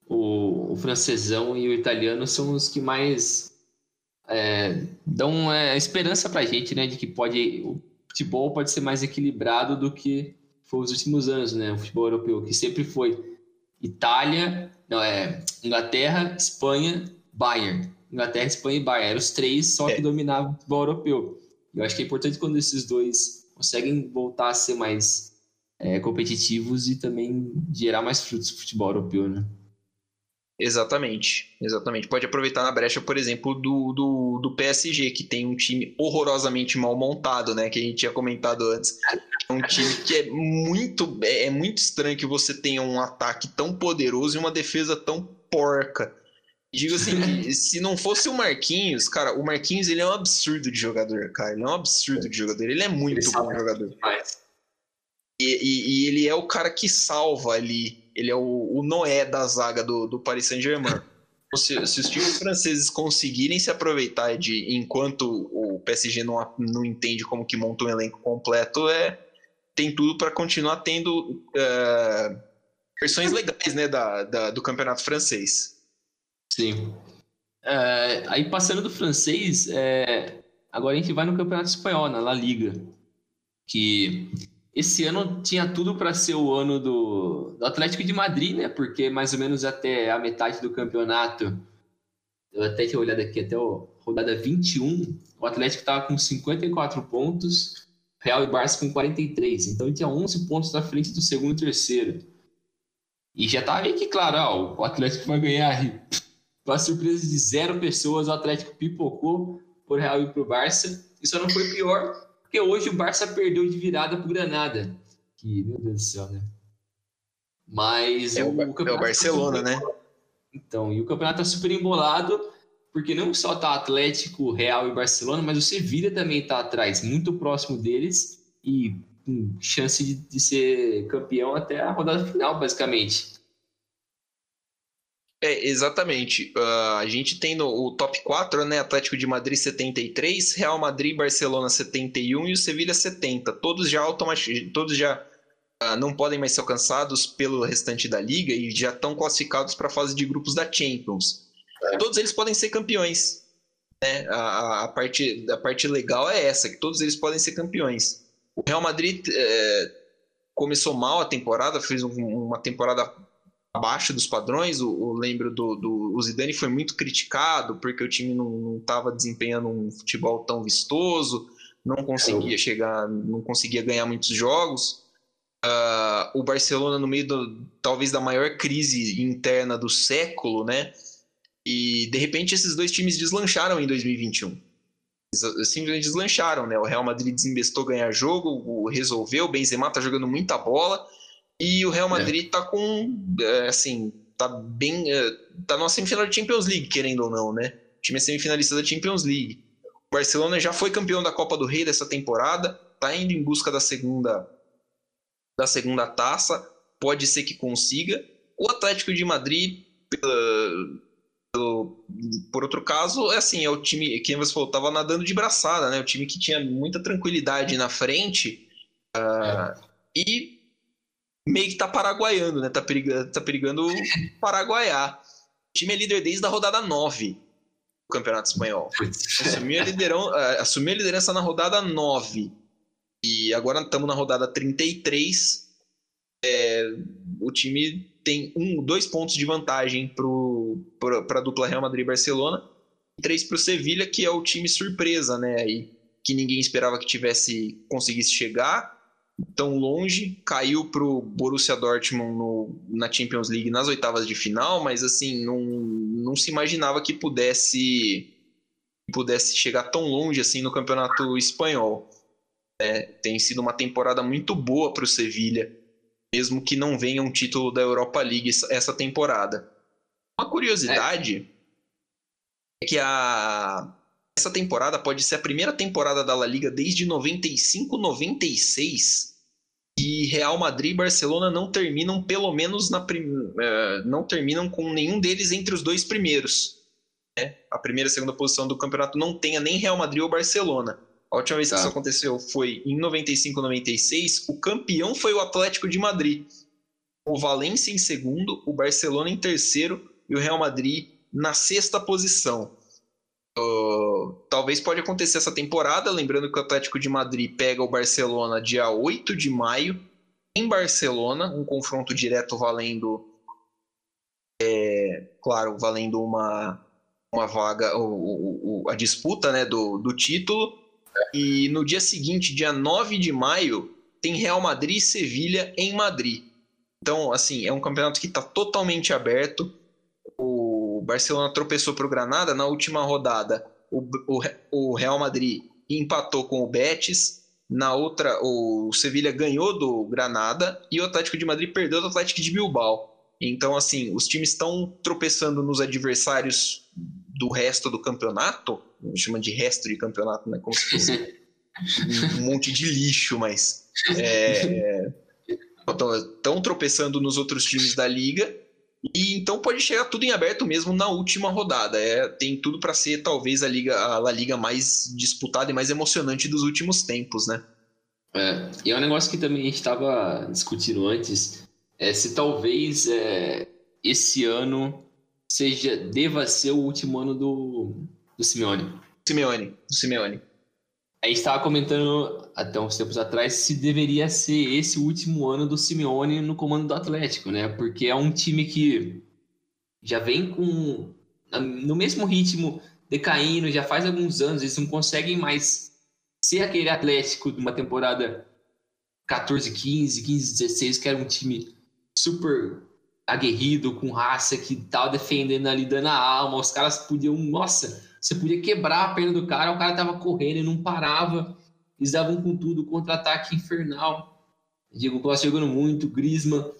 o, o francesão e o italiano são os que mais é, dão é, esperança para a gente, né, de que pode o futebol pode ser mais equilibrado do que foi os últimos anos, né? O futebol europeu, que sempre foi Itália, não, é Inglaterra, Espanha, Bayern. Inglaterra, Espanha e Bayern. Eram os três só que é. dominavam o futebol europeu. Eu acho que é importante quando esses dois conseguem voltar a ser mais é, competitivos e também gerar mais frutos no futebol europeu, né? Exatamente, exatamente. Pode aproveitar na brecha, por exemplo, do, do, do, PSG, que tem um time horrorosamente mal montado, né? Que a gente tinha comentado antes. É um time que é muito, é, é muito estranho que você tenha um ataque tão poderoso e uma defesa tão porca. Digo assim, se não fosse o Marquinhos, cara, o Marquinhos ele é um absurdo de jogador, cara. Ele é um absurdo de jogador. Ele é muito ele bom jogador. E, e, e ele é o cara que salva ali ele é o, o Noé da zaga do, do Paris Saint-Germain. Se, se, os times franceses conseguirem se aproveitar de enquanto o PSG não, não entende como que monta um elenco completo, é, tem tudo para continuar tendo é, versões legais né, da, da, do campeonato francês. Sim. É, aí passando do francês, é, agora a gente vai no campeonato espanhol, na La Liga, que esse ano tinha tudo para ser o ano do, do, Atlético de Madrid, né? Porque mais ou menos até a metade do campeonato, eu até tinha olhado aqui até a rodada 21, o Atlético estava com 54 pontos, Real e Barça com 43. Então ele tinha 11 pontos na frente do segundo e terceiro. E já estava meio que claro, ó, o Atlético vai ganhar. Para surpresa de zero pessoas, o Atlético pipocou por Real e pro Barça. Isso não foi pior, porque hoje o Barça perdeu de virada pro Granada. Que, meu Deus do céu, né? Mas é o, o, é o tá Barcelona, tá né? Então, e o campeonato tá super embolado, porque não só tá Atlético, Real e Barcelona, mas o Sevilla também tá atrás, muito próximo deles e com chance de, de ser campeão até a rodada final, basicamente. É, exatamente. Uh, a gente tem no o top 4, né? Atlético de Madrid 73, Real Madrid Barcelona 71 e o Sevilha 70. Todos já automaticamente, todos já uh, não podem mais ser alcançados pelo restante da liga e já estão classificados para a fase de grupos da Champions. É. Todos eles podem ser campeões. Né? A, a, parte, a parte legal é essa, que todos eles podem ser campeões. O Real Madrid é, começou mal a temporada, fez um, uma temporada abaixo dos padrões. O, o lembro do, do o Zidane foi muito criticado porque o time não estava desempenhando um futebol tão vistoso, não conseguia chegar, não conseguia ganhar muitos jogos. Uh, o Barcelona no meio do, talvez da maior crise interna do século, né? E de repente esses dois times deslancharam em 2021. Simplesmente deslancharam, né? O Real Madrid desinvestou ganhar jogo, resolveu, o Benzema tá jogando muita bola e o Real é. Madrid é. tá com, é, assim, tá bem. É, tá numa semifinal de Champions League, querendo ou não, né? O time é semifinalista da Champions League. O Barcelona já foi campeão da Copa do Rei dessa temporada, tá indo em busca da segunda da segunda taça, pode ser que consiga. O Atlético de Madrid, pela, pelo, por outro caso, é assim, é o time que você falou, tava nadando de braçada, né? O time que tinha muita tranquilidade na frente. Uh, e meio que tá paraguaiando, né? Tá perigando, tá perigando paraguaiar. O time é líder desde a rodada 9 do Campeonato Espanhol. Assumiu a, liderão, eh, assumiu a liderança na rodada 9. E agora estamos na rodada 33. É, o time tem um, dois pontos de vantagem para a dupla Real Madrid e Barcelona. E três para o Sevilha, que é o time surpresa, né? E que ninguém esperava que tivesse conseguisse chegar tão longe, caiu para o Borussia Dortmund no, na Champions League nas oitavas de final, mas assim, não, não se imaginava que pudesse pudesse chegar tão longe assim no campeonato espanhol. É, tem sido uma temporada muito boa para o Sevilha, mesmo que não venha um título da Europa League essa temporada. Uma curiosidade é, é que a, essa temporada pode ser a primeira temporada da La Liga desde 95, 96 e Real Madrid e Barcelona não terminam pelo menos na prim... É, não terminam com nenhum deles entre os dois primeiros. Né? A primeira e a segunda posição do campeonato não tenha nem Real Madrid ou Barcelona. A última vez tá. que isso aconteceu foi em 95, 96. O campeão foi o Atlético de Madrid. O Valência em segundo, o Barcelona em terceiro e o Real Madrid na sexta posição. Uh, talvez pode acontecer essa temporada, lembrando que o Atlético de Madrid pega o Barcelona dia 8 de maio em Barcelona, um confronto direto valendo, é, claro, valendo uma, uma vaga, o, o, a disputa né, do, do título. E no dia seguinte, dia 9 de maio, tem Real Madrid e Sevilha em Madrid. Então, assim, é um campeonato que está totalmente aberto. O Barcelona tropeçou para o Granada na última rodada. O, o, o, Real Madrid empatou com o Betis. Na outra, o Sevilha ganhou do Granada e o Atlético de Madrid perdeu do Atlético de Bilbao. Então, assim, os times estão tropeçando nos adversários do resto do campeonato. Chama de resto de campeonato, né? Como se fosse um monte de lixo, mas. É, estão tropeçando nos outros times da liga e então pode chegar tudo em aberto mesmo na última rodada. É, tem tudo para ser talvez a liga a La Liga mais disputada e mais emocionante dos últimos tempos, né? É, e é um negócio que também a gente estava discutindo antes, é se talvez é, esse ano seja deva ser o último ano do, do Simeone. Simeone, do Simeone. A gente estava comentando até uns tempos atrás se deveria ser esse o último ano do Simeone no comando do Atlético, né? Porque é um time que já vem com no mesmo ritmo decaindo, já faz alguns anos, eles não conseguem mais ser aquele Atlético de uma temporada 14, 15, 15, 16, que era um time super aguerrido, com raça, que tal defendendo ali, dando a alma, os caras podiam, nossa, você podia quebrar a perna do cara, o cara tava correndo e não parava. Eles davam com tudo, contra-ataque infernal. Diego Costa jogando muito, Grisma.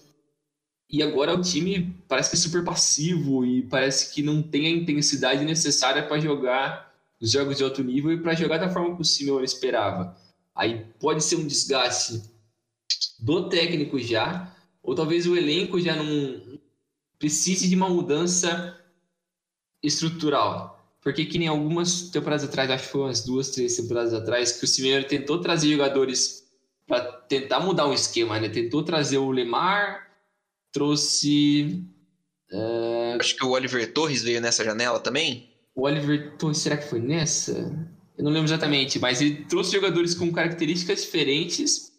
E agora o time parece que é super passivo e parece que não tem a intensidade necessária para jogar os jogos de alto nível e para jogar da forma que o Simeone esperava. Aí pode ser um desgaste do técnico já, ou talvez o elenco já não precise de uma mudança estrutural. Porque que nem algumas temporadas atrás, acho que foi umas duas, três temporadas atrás, que o Simeone tentou trazer jogadores para tentar mudar o esquema, né? Tentou trazer o Lemar, trouxe... Uh... Acho que o Oliver Torres veio nessa janela também? O Oliver Torres, será que foi nessa? Eu não lembro exatamente, mas ele trouxe jogadores com características diferentes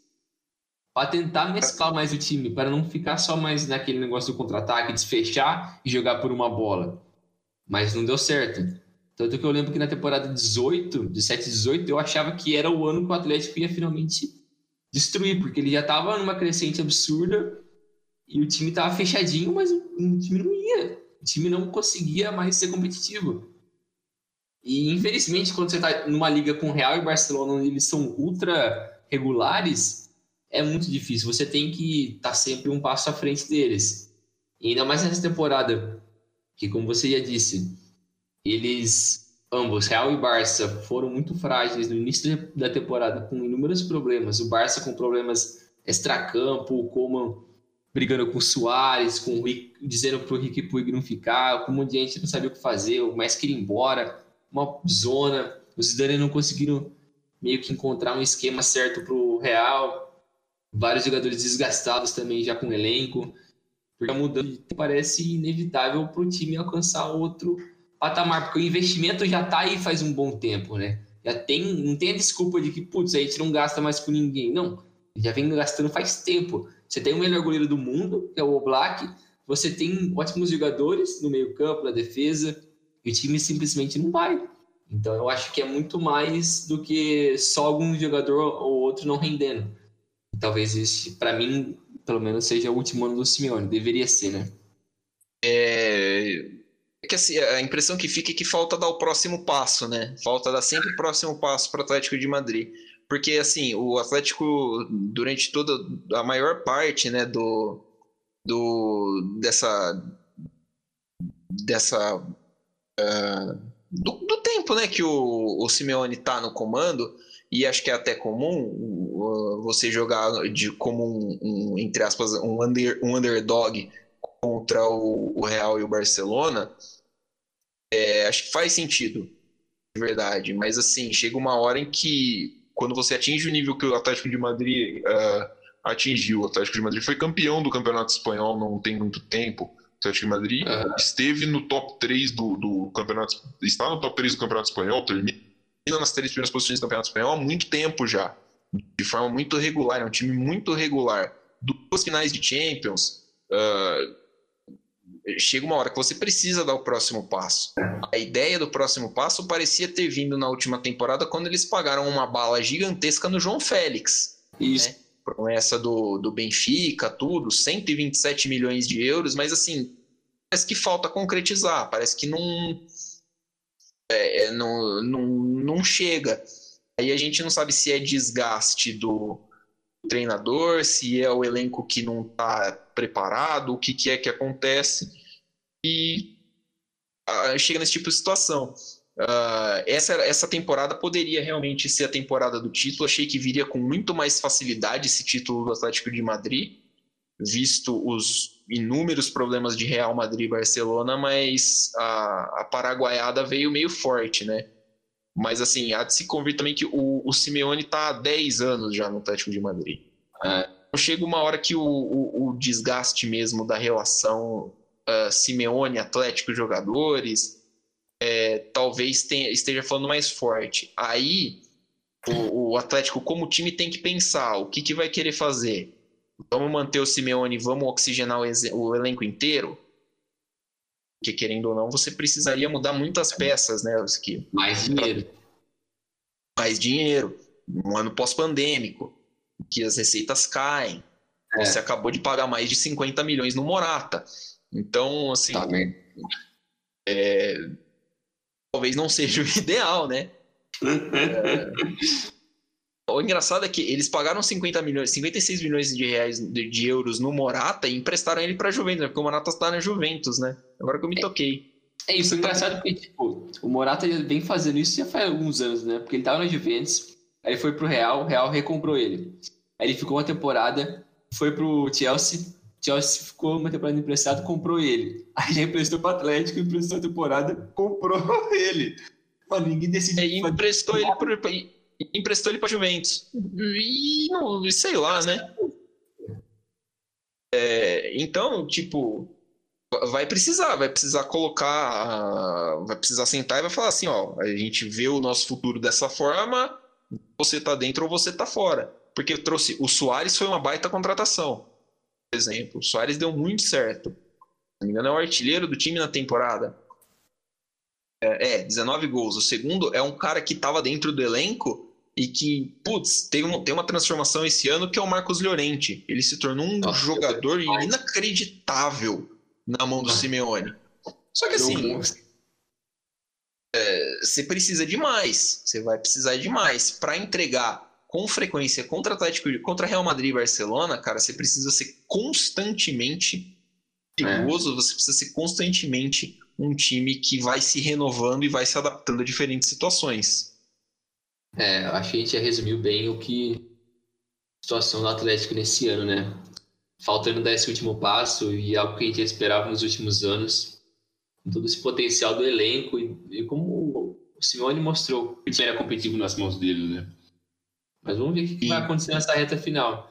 para tentar mesclar mais o time, para não ficar só mais naquele negócio do contra-ataque, desfechar e jogar por uma bola. Mas não deu certo. Tanto que eu lembro que na temporada 18, 17, 18, eu achava que era o ano que o Atlético ia finalmente destruir, porque ele já estava numa crescente absurda e o time estava fechadinho, mas o time não ia. O time não conseguia mais ser competitivo. E infelizmente, quando você está numa liga com Real e Barcelona, onde eles são ultra regulares, é muito difícil. Você tem que estar tá sempre um passo à frente deles. E ainda mais nessa temporada, que como você já disse, eles, ambos, Real e Barça, foram muito frágeis no início da temporada, com inúmeros problemas. O Barça com problemas extracampo, o Coman brigando com o Soares, com o Rick, dizendo para o Rick Puig não ficar, com um gente não sabia o que fazer, o Messi queria ir embora, uma zona. Os Zidane não conseguiram meio que encontrar um esquema certo para o Real. Vários jogadores desgastados também já com o elenco. Porque a mudança parece inevitável para o time alcançar outro patamar, porque o investimento já está aí faz um bom tempo, né? Já tem, não tem a desculpa de que, putz, a gente não gasta mais com ninguém. Não, já vem gastando faz tempo. Você tem o melhor goleiro do mundo, que é o Oblak, você tem ótimos jogadores no meio campo, na defesa, e o time simplesmente não vai. Então eu acho que é muito mais do que só algum jogador ou outro não rendendo. talvez este, para mim, pelo menos, seja o último ano do Simeone. Deveria ser, né? É que assim, a impressão que fica é que falta dar o próximo passo, né? Falta dar sempre o próximo passo para o Atlético de Madrid. Porque, assim, o Atlético, durante toda a maior parte, né, do, do dessa dessa uh, do, do, tempo, né, que o, o Simeone tá no comando, e acho que é até comum uh, você jogar de como um, um, entre aspas um, under, um underdog contra o, o Real e o Barcelona é, acho que faz sentido, de verdade. Mas assim, chega uma hora em que quando você atinge o nível que o Atlético de Madrid uh, atingiu, o Atlético de Madrid foi campeão do Campeonato Espanhol não tem muito tempo. O Atlético de Madrid uhum. esteve no top 3 do, do campeonato, está no top 3 do Campeonato Espanhol, termina nas três primeiras posições do Campeonato Espanhol há muito tempo já, de forma muito regular, é um time muito regular. Duas finais de Champions, uh, chega uma hora que você precisa dar o próximo passo. A ideia do próximo passo parecia ter vindo na última temporada quando eles pagaram uma bala gigantesca no João Félix. Isso. Né? Promessa do, do Benfica, tudo, 127 milhões de euros, mas assim, parece que falta concretizar, parece que não, é, é não, não, não chega. Aí a gente não sabe se é desgaste do, treinador, se é o elenco que não está preparado, o que, que é que acontece. E uh, chega nesse tipo de situação. Uh, essa, essa temporada poderia realmente ser a temporada do título. Achei que viria com muito mais facilidade esse título do Atlético de Madrid, visto os inúmeros problemas de Real Madrid e Barcelona, mas a, a paraguaiada veio meio forte, né? Mas, assim, há de se convir também que o, o Simeone está há 10 anos já no Atlético de Madrid. É, chega uma hora que o, o, o desgaste mesmo da relação uh, Simeone-Atlético-jogadores é, talvez tenha, esteja falando mais forte. Aí, o, o, Atlético, como time, tem que pensar o que, que vai querer fazer. Vamos manter o Simeone, vamos oxigenar o, o elenco inteiro? Porque, querendo ou não, você precisaria mudar muitas peças, né? Que, mais dinheiro. Mais dinheiro. Um ano pós-pandêmico, que as receitas caem. É. Você acabou de pagar mais de 50 milhões no Morata. Então, assim. Tá é, talvez não seja o ideal, né? é, o engraçado é que eles pagaram 50 milhões, 56 milhões de reais de, de euros no Morata e emprestaram ele para Juventus, né? porque o Morata está na Juventus, né? Agora que eu me toquei. É, isso, é engraçado porque, tipo, o Morata vem fazendo isso já faz alguns anos, né? Porque ele tava na Juventus, aí ele foi pro Real, o Real recomprou ele. Aí ele ficou uma temporada, foi pro Chelsea, Chelsea ficou uma temporada emprestado, comprou ele. Aí ele emprestou pro Atlético, emprestou a temporada, comprou ele. Mano, ninguém decidiu. É, emprestou ele pro emprestou ele para Juventus. E não, sei lá, né? É, então, tipo, vai precisar, vai precisar colocar, vai precisar sentar e vai falar assim, ó, a gente vê o nosso futuro dessa forma, você tá dentro ou você tá fora. Porque trouxe o Soares foi uma baita contratação. Por exemplo, o Soares deu muito certo. Se não me engano, é o artilheiro do time na temporada. É, é 19 gols. O segundo é um cara que estava dentro do elenco e que, putz, tem, um, tem uma transformação esse ano que é o Marcos Llorente. Ele se tornou um Nossa, jogador inacreditável na mão do Simeone. Só que assim, é, você precisa de mais. Você vai precisar de mais. Para entregar com frequência contra Atlético, contra Real Madrid e Barcelona, cara, você precisa ser constantemente perigoso, é. você precisa ser constantemente um time que vai se renovando e vai se adaptando a diferentes situações. É, acho que a gente resumiu bem o que a situação do Atlético nesse ano, né? Faltando dar esse último passo e algo que a gente esperava nos últimos anos, com todo esse potencial do elenco e, e como o Simone mostrou que era competitivo nas mãos dele, né? Mas vamos ver o que vai acontecer nessa reta final.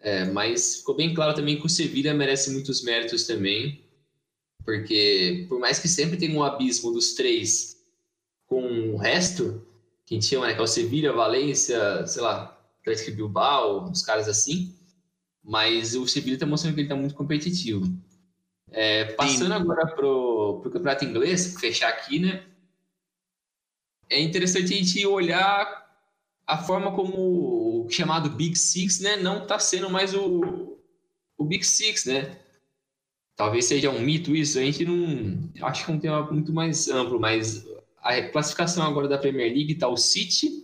É, mas ficou bem claro também que o Sevilla merece muitos méritos também, porque por mais que sempre tenha um abismo dos três com o resto, que a gente chama, né, que é o Sevilha, Valência, sei lá, Atlético Bilbao, uns caras assim. Mas o Sevilha está mostrando que ele está muito competitivo. É, passando Sim. agora pro, pro campeonato inglês, fechar aqui, né? É interessante a gente olhar a forma como o chamado Big Six, né, não está sendo mais o, o Big Six, né? Talvez seja um mito isso, a gente não. Acho que é um tema muito mais amplo, mas a classificação agora da Premier League está o City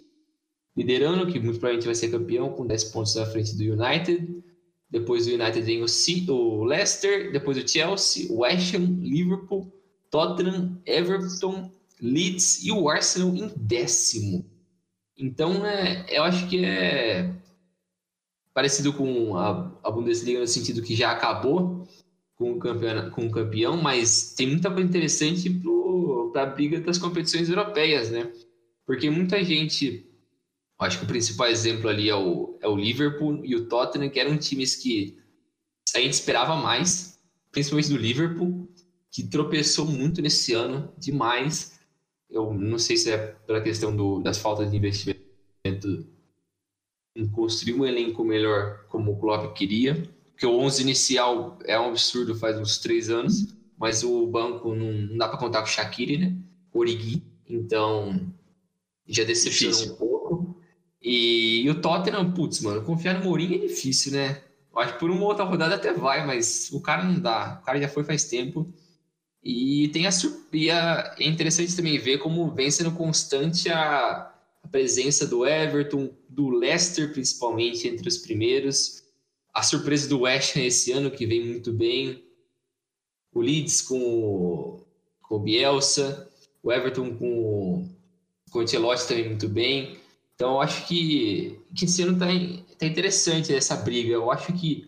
liderando, que muito provavelmente vai ser campeão, com 10 pontos à frente do United. Depois do United vem o, City, o Leicester, depois o Chelsea, o West Ham, Liverpool, Tottenham, Everton, Leeds e o Arsenal em décimo. Então, é, eu acho que é parecido com a, a Bundesliga no sentido que já acabou com o campeão, com o campeão mas tem muita coisa interessante para a briga das competições europeias, né? Porque muita gente, acho que o principal exemplo ali é o, é o Liverpool e o Tottenham, que eram times que a gente esperava mais, principalmente do Liverpool, que tropeçou muito nesse ano, demais eu não sei se é pela questão do, das faltas de investimento em construir um elenco melhor como o Klopp queria, porque o 11 inicial é um absurdo faz uns três anos, mas o banco não, não dá para contar com o Shaqiri, né? Origi, então já decepcionou um pouco. E, e, o Tottenham, putz, mano, confiar no Mourinho é difícil, né? Eu acho que por uma outra rodada até vai, mas o cara não dá. O cara já foi faz tempo. E tem a, e a, é interessante também ver como vem sendo constante a, a presença do Everton, do Leicester principalmente entre os primeiros, a surpresa do West Ham esse ano que vem muito bem, o Leeds com o, com o Bielsa, o Everton com, com o Ancelotti também muito bem. Então eu acho que, que esse ano tá, tá interessante essa briga. Eu acho que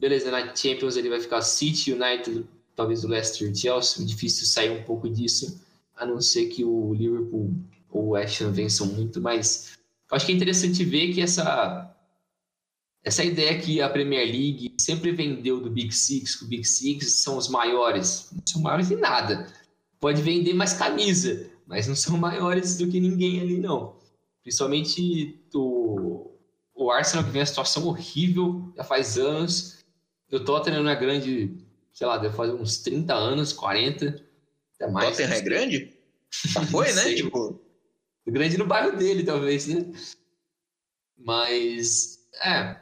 beleza, na Champions ele vai ficar City, United, talvez o Leicester Chelsea, difícil sair um pouco disso, a não ser que o Liverpool ou o Ham vençam muito, mas acho que é interessante ver que essa essa ideia que a Premier League sempre vendeu do Big Six, que o Big Six são os maiores, não são maiores em nada. Pode vender mais camisa, mas não são maiores do que ninguém ali, não. Principalmente o, o Arsenal, que vem a situação horrível já faz anos. O Tottenham não é grande sei lá, deve fazer uns 30 anos, 40, até mais. Tottenham é grande? Já foi, né? tipo... Grande no bairro dele, talvez, né? Mas, é,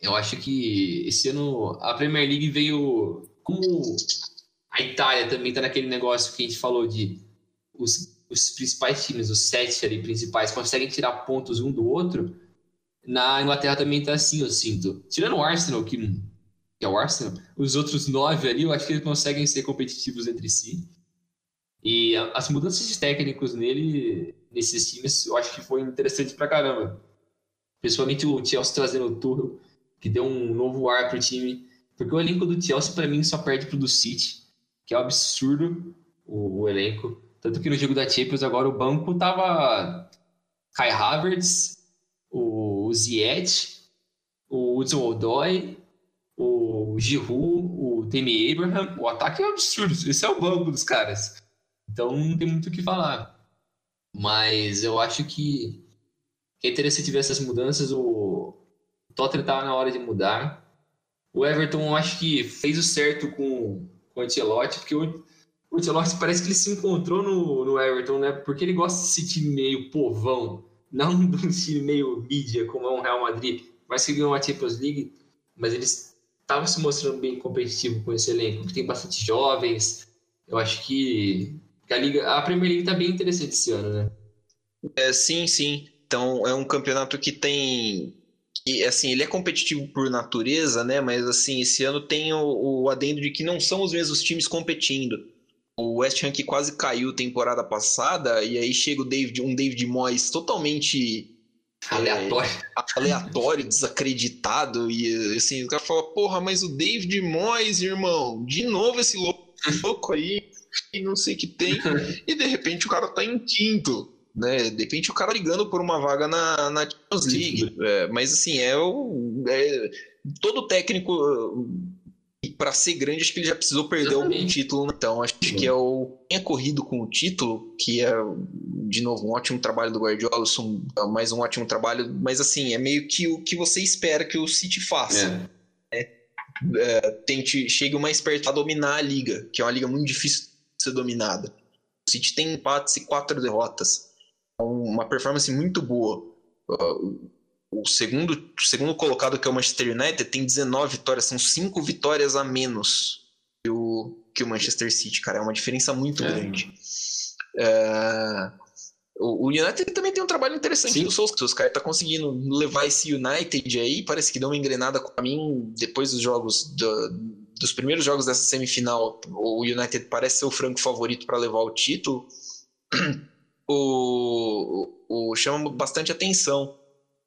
eu acho que esse ano a Premier League veio como a Itália também tá naquele negócio que a gente falou de os, os principais times, os sete ali principais, conseguem tirar pontos um do outro. Na Inglaterra também tá assim, eu sinto. Tirando o Arsenal, que que é o Arsenal, os outros nove ali, eu acho que eles conseguem ser competitivos entre si. E as mudanças de técnicos nele, nesses times, eu acho que foi interessante pra caramba. Principalmente o Chelsea trazendo o Tuchel, que deu um novo ar pro time. Porque o elenco do Chelsea, para mim, só perde pro do City, que é um absurdo o, o, elenco. Tanto que no jogo da Champions, agora o banco tava Kai Havertz, o Ziyech, o Hudson Odoi, o Giroud, o Temi Abraham, o ataque é absurdo. Esse é o banco dos caras. Então não tem muito o que falar. Mas eu acho que, que é interessante ver essas mudanças. O, Tottenham tá na hora de mudar. O Everton, acho que fez o certo com, com o Ancelotti, porque o, o Ancelotti parece que ele se encontrou no, no Everton, né? Porque ele gosta desse time meio povão, não de um time meio mídia, como é o Real Madrid. Mas que ganhou a Champions League, mas eles estava se mostrando bem competitivo com esse elenco, que tem bastante jovens. Eu acho que, a, Liga, a Premier League está bem interessante esse ano, né? É, sim, sim. Então é um campeonato que tem. Que, assim, ele é competitivo por natureza, né? Mas assim, esse ano tem o, o adendo de que não são os mesmos times competindo. O West Ham que quase caiu temporada passada, e aí chega o David, um David Moyes totalmente Aleatório. É, aleatório, desacreditado. E assim, o cara fala, porra, mas o David Moyes, irmão, de novo esse louco aí, e não sei o que tem. E de repente o cara tá em quinto. Né? De repente o cara ligando por uma vaga na, na Champions League. É, mas assim, é o. É, todo técnico para ser grande, acho que ele já precisou perder algum título. Né? Então, acho que é o tenha corrido com o título, que é, de novo, um ótimo trabalho do Guardiola, é mais um ótimo trabalho, mas assim, é meio que o que você espera que o City faça. É. É, é, tente, chegue mais perto a dominar a liga, que é uma liga muito difícil de ser dominada. O City tem empates e quatro derrotas. Uma performance muito boa. O segundo, o segundo colocado, que é o Manchester United, tem 19 vitórias, são 5 vitórias a menos que o, que o Manchester City, cara. É uma diferença muito é. grande. É, o United também tem um trabalho interessante Sim. do Solskjaer. Os caras tá conseguindo levar esse United aí. Parece que deu uma engrenada para mim depois dos jogos do, dos primeiros jogos dessa semifinal. O United parece ser o franco favorito para levar o título. O, o, o chama bastante atenção,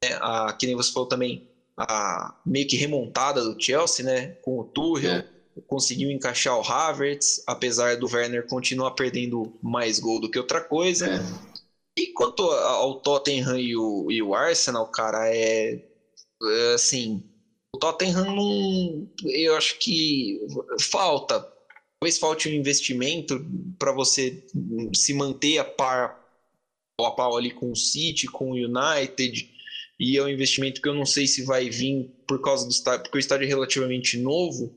né? a, que nem você falou também, a meio que remontada do Chelsea, né? Com o Tuchel. É conseguiu encaixar o Havertz, apesar do Werner continuar perdendo mais gol do que outra coisa. É. E quanto ao Tottenham e o, e o Arsenal, cara, é, é assim, o Tottenham não, eu acho que falta, talvez falte um investimento para você se manter a par a pau ali com o City, com o United, e é um investimento que eu não sei se vai vir por causa do estádio, porque o estádio é relativamente novo,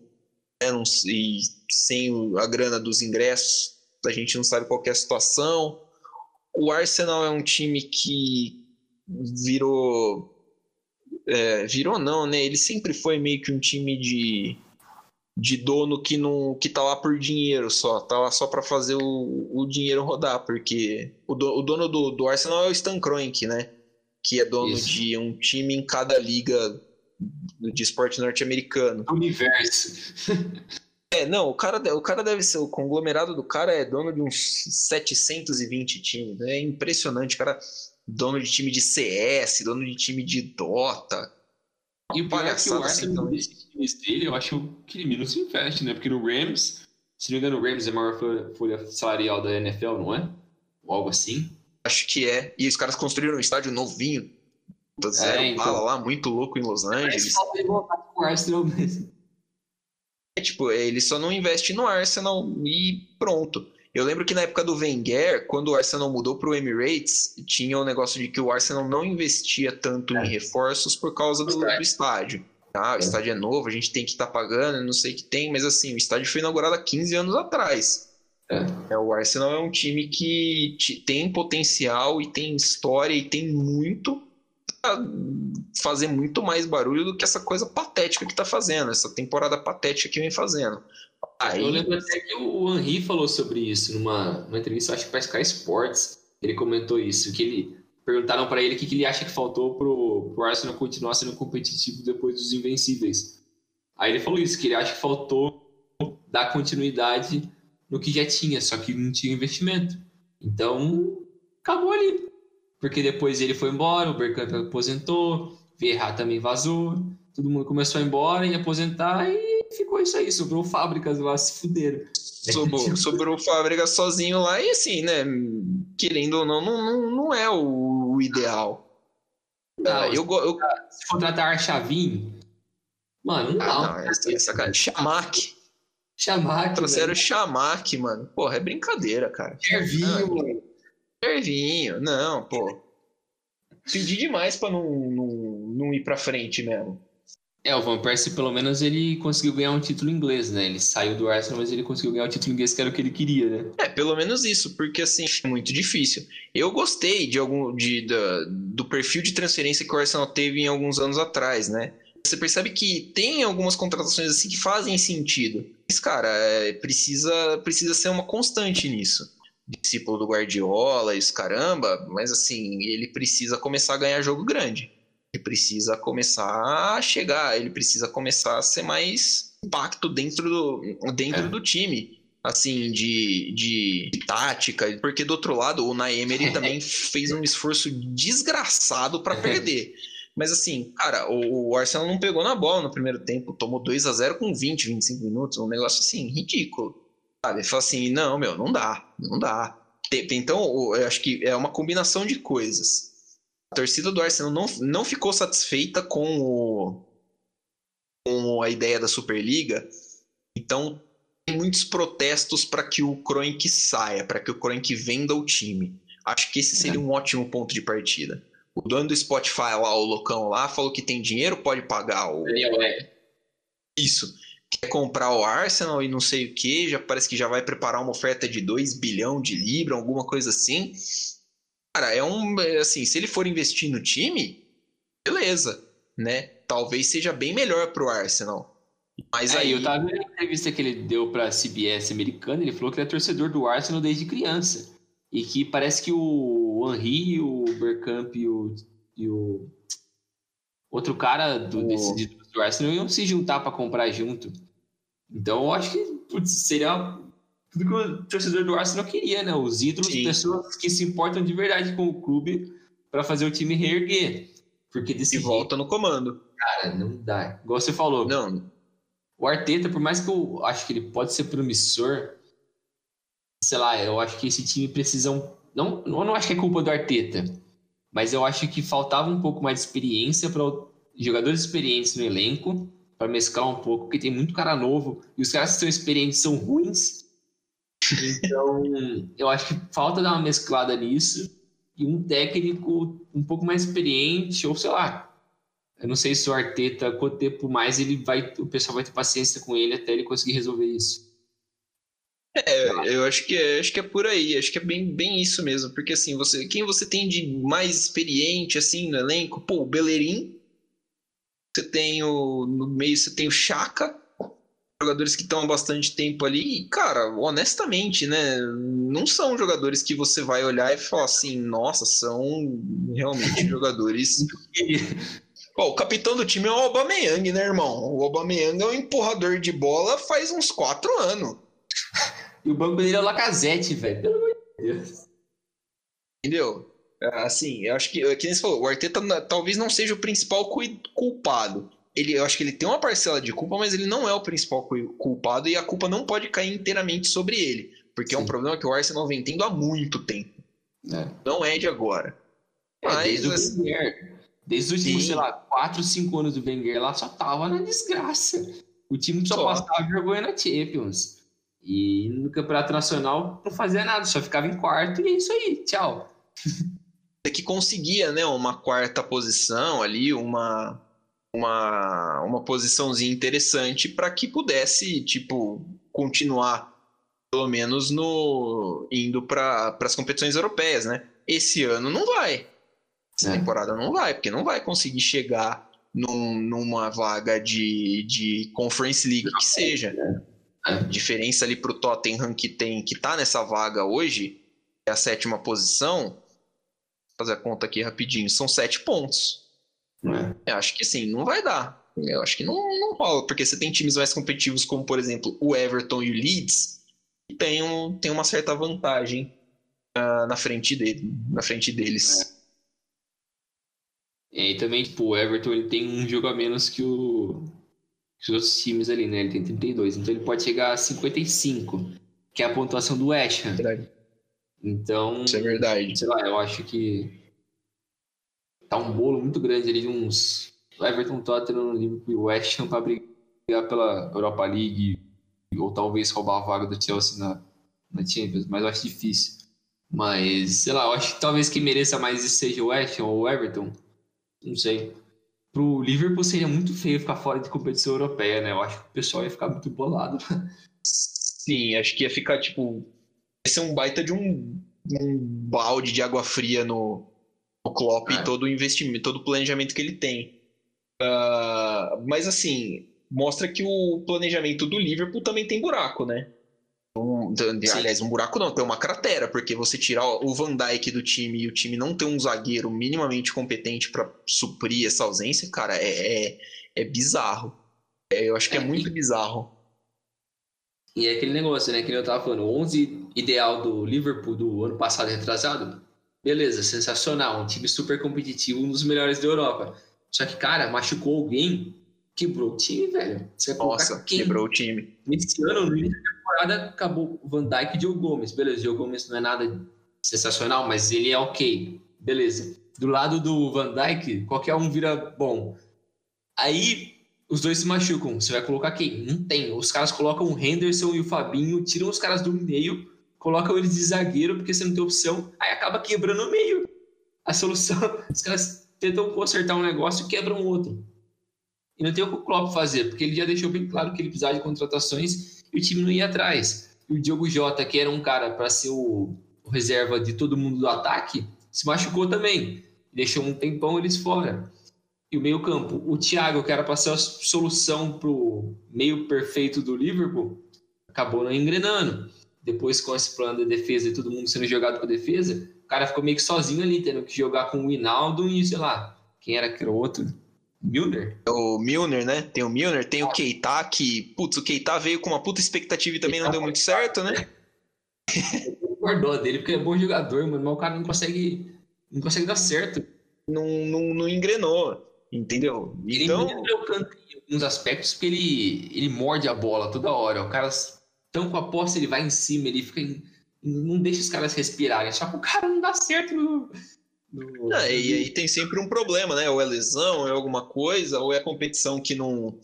né, não, e sem a grana dos ingressos, a gente não sabe qual é a situação. O Arsenal é um time que virou. É, virou não, né? Ele sempre foi meio que um time de, de dono que não que tá lá por dinheiro só, tá lá só para fazer o, o dinheiro rodar, porque o, do, o dono do, do Arsenal é o Stan Kroenke, né? Que é dono Isso. de um time em cada liga de esporte norte-americano. Universo. é, não, o cara, o cara deve ser, o conglomerado do cara é dono de uns 720 times. É impressionante, cara. Dono de time de CS, dono de time de Dota. E o pior é que o Arsenal desses times dele, eu acho que ele menos investe, né? Porque no Rams, se não me engano, o Rams é a maior folha salarial da NFL, não é? Ou algo assim. Acho que é. E os caras construíram um estádio novinho, Zero é, então... bala lá, muito louco em Los Angeles. Falta de voltar com o Arsenal mesmo. É, tipo, ele só não investe no Arsenal e pronto. Eu lembro que na época do Wenger, quando o Arsenal mudou para o Emirates, tinha o um negócio de que o Arsenal não investia tanto é. em reforços por causa do, do estádio. Tá? O é. estádio é novo, a gente tem que estar tá pagando, não sei o que tem, mas assim, o estádio foi inaugurado há 15 anos atrás. É. é. o Arsenal é um time que tem potencial e tem história e tem muito fazer muito mais barulho do que essa coisa patética que tá fazendo, essa temporada patética que vem fazendo. Aí... Eu lembro até que o Henry falou sobre isso numa, numa entrevista, acho que para Sky Sports, ele comentou isso, que ele perguntaram para ele o que, que, ele acha que faltou pro, pro Arsenal continuar sendo competitivo depois dos Invencíveis. Aí ele falou isso, que ele acha que faltou dar continuidade no que já tinha, só que não tinha investimento. Então, acabou ali. Porque depois ele foi embora, o Bergkamp aposentou, Vieira também vazou, todo mundo começou a ir embora e aposentar e ficou isso aí, sobrou fábricas lá, se fuderam. Sobrou, sobrou fábrica sozinho lá e assim, né? Querendo ou não, não, não, não é o, ideal. Não, ah, eu, eu, se contratar a Chavinho, mano, não ah, Não, essa, essa cara, Chamac. Chamac. Trouxeram Chamac, mano. Porra, é brincadeira, cara. Gervinho, ah, Servinho, não, pô. Pedi demais pra não, não, não ir pra frente mesmo. É, o Van Persie, pelo menos, ele conseguiu ganhar um título inglês, né? Ele saiu do Arsenal, mas ele conseguiu ganhar o título inglês, que era o que ele queria, né? É, pelo menos isso, porque, assim, é muito difícil. Eu gostei de algum de, da, do perfil de transferência que o Arsenal teve em alguns anos atrás, né? Você percebe que tem algumas contratações, assim, que fazem sentido. Mas, cara, é, precisa, precisa ser uma constante nisso discípulo do Guardiola os caramba, mas assim, ele precisa começar a ganhar jogo grande. Ele precisa começar a chegar, ele precisa começar a ser mais impacto dentro do, dentro é. do time. Assim, de, de, de, tática, porque do outro lado, o Naemer também fez um esforço desgraçado para perder. Mas assim, cara, o, o, Arsenal não pegou na bola no primeiro tempo, tomou 2 a 0 com 20, 25 minutos, um negócio assim, ridículo. Sabe? Fala assim, não, meu, não dá, não dá. Então, eu acho que é uma combinação de coisas. A torcida do Arsenal não, não ficou satisfeita com, o, com a ideia da Superliga, então tem muitos protestos para que o Kroenke saia, para que o Kroenke venda o time. Acho que esse seria um ótimo ponto de partida. O dono do Spotify lá, o loucão lá, falou que tem dinheiro, pode pagar o. Isso quer comprar o Arsenal e não sei o que, já parece que já vai preparar uma oferta de 2 bilhão de libra, alguma coisa assim. cara, é um. é Assim, se ele for investir no time, beleza, né? Talvez seja bem melhor pro Arsenal. Mas É, aí. eu tava vendo a entrevista que ele deu pra CBS americana, ele falou que ele é torcedor do Arsenal desde criança. E que parece que o Henry, o Bergkamp e o, e o outro cara do, O- desse de- do Arsenal iam se juntar pra comprar junto. Então eu acho que putz, seria tudo que o torcedor do Arsenal queria, né? Os ídolos, Sim. pessoas que se importam de verdade com o clube pra fazer o time reerguer. Porque desse E jeito, volta no comando. cara, não dá. Igual você falou, Não, o Arteta, por mais que eu acho que ele pode ser promissor, sei lá, eu acho que esse time precisa. um- Não, eu não acho que é culpa do Arteta, mas eu acho que faltava um pouco mais de experiência para jogadores experientes no elenco, para mesclar um pouco, porque tem muito cara novo e os caras que são experientes são ruins. Então, eu acho que falta dar uma mesclada nisso e um técnico um pouco mais experiente, ou sei lá, eu não sei se o Arteta, quanto tempo mais ele vai, o pessoal vai ter paciência com ele até ele conseguir resolver isso. É, eu acho que é, acho que é por aí, acho que é bem, bem isso mesmo, porque assim, você, quem você tem de mais experiente assim no elenco? Pô, o Bellerin, você tem o no meio você tem o Chaka, jogadores que estão há bastante tempo ali, e cara, honestamente, né, não são jogadores que você vai olhar e falar assim, nossa, são realmente jogadores o capitão do time é o Aubameyang, né, irmão? O Aubameyang é um empurrador de bola faz uns quatro anos. E o banco dele é o Lacazette, velho. Pelo amor de Deus. Entendeu? É, Assim, eu acho que, é que nem você falou, o Arteta talvez não seja o principal culpado. Ele, eu acho que ele tem uma parcela de culpa, mas ele não é o principal cu- culpado e a culpa não pode cair inteiramente sobre ele. Porque é um Sim. problema que o Arsenal vem tendo há muito tempo. É. Não é de agora. É, Mas, desde assim, o Wenger. Desde os últimos, Sim. sei lá, 4, 5 anos do Wenger lá, só tava na desgraça. O time só, Só. passava vergonha na Champions. E no Campeonato Nacional não fazia nada, só ficava em quarto e é isso aí, tchau. é que conseguia, né, uma quarta posição ali, uma uma, uma posiçãozinha interessante para que pudesse, tipo, continuar pelo menos no indo para as competições europeias, né? Esse ano não vai. Essa É. temporada não vai, porque não vai conseguir chegar num- numa vaga de, de Conference League que seja. A diferença ali pro Tottenham que tem que tá nessa vaga hoje, é a sétima posição. Vou fazer a conta aqui rapidinho, são sete pontos. né? Eu acho que sim, não vai dar. Eu acho que não, não rola, porque você tem times mais competitivos, como por exemplo o Everton e o Leeds, que tem, um, tem uma certa vantagem ah, na, frente dele, na frente deles. E também, tipo, o Everton ele tem um jogo a menos que, o, os outros times ali, né? Ele tem 32, então ele pode chegar a 55, que é a pontuação do West Ham. Verdade. Então, Isso é verdade. sei lá, eu acho que tá um bolo muito grande ali de uns Everton, Tottenham, Liverpool e West Ham pra brigar pela Europa League ou talvez roubar a vaga do Chelsea na, na Champions, mas eu acho difícil. Mas, sei lá, eu acho que talvez quem mereça mais isso seja o West Ham ou o Everton. Não sei. Pro Liverpool seria muito feio ficar fora de competição europeia, né? Eu acho que o pessoal ia ficar muito bolado. Sim, acho que ia ficar tipo. Ia ser um baita de um, um balde de água fria no, no Klopp É. e todo o investimento, todo o planejamento que ele tem. Ah, mas assim, mostra que o planejamento do Liverpool também tem buraco, né? Um- de- aliás, um buraco não, tem uma cratera, porque você tirar o Van Dijk do time e o time não ter um zagueiro minimamente competente para suprir essa ausência, cara, é, é, é bizarro. É, eu acho que é É, muito e- bizarro. E é aquele negócio, né? Que eu tava falando, o 11 ideal do Liverpool do ano passado retrasado, beleza, sensacional, um time super competitivo, um dos melhores da Europa. Só que, cara, machucou alguém, quebrou o time, velho. Você Nossa, quebrou o time. Nesse ano, no da temporada, acabou Van Dijk e Diogo Gomes. Beleza, Diogo Gomes não é nada sensacional, mas ele é ok. Beleza. Do lado do Van Dijk, qualquer um vira bom. Aí, os dois se machucam. Você vai colocar quem? Não tem. Os caras colocam o Henderson e o Fabinho, tiram os caras do meio, colocam eles de zagueiro, porque você não tem opção. Aí acaba quebrando o meio. A solução, os caras tentam consertar um negócio e quebram outro. E não tem o que o Klopp fazer, porque ele já deixou bem claro que ele precisava de contratações e o time não ia atrás. E o Diogo Jota, que era um cara para ser o, reserva de todo mundo do ataque, se machucou também. Deixou um tempão eles fora. E o meio-campo, o Thiago, que era para ser a solução para o meio perfeito do Liverpool, acabou não engrenando. Depois, com esse plano de defesa e todo mundo sendo jogado com a defesa, o cara ficou meio que sozinho ali, tendo que jogar com o Hinaldo e, sei lá, quem era que era o outro? Milner? O Milner, né? Tem o Milner, tem o Keita, que, putz, o Keita veio com uma puta expectativa e também não deu muito certo, né? Guardou dele, porque é bom jogador, mano, mas o cara não consegue, não consegue dar certo. Não, não, não engrenou, entendeu? Ele então... o canto em alguns aspectos, porque ele, ele morde a bola toda hora. O cara, tão com a posse, ele vai em cima, ele fica. Em, não deixa os caras respirarem. Só que o cara não dá certo no, no... Ah, e aí tem sempre um problema, né? Ou é lesão, ou é alguma coisa, ou é a competição que não.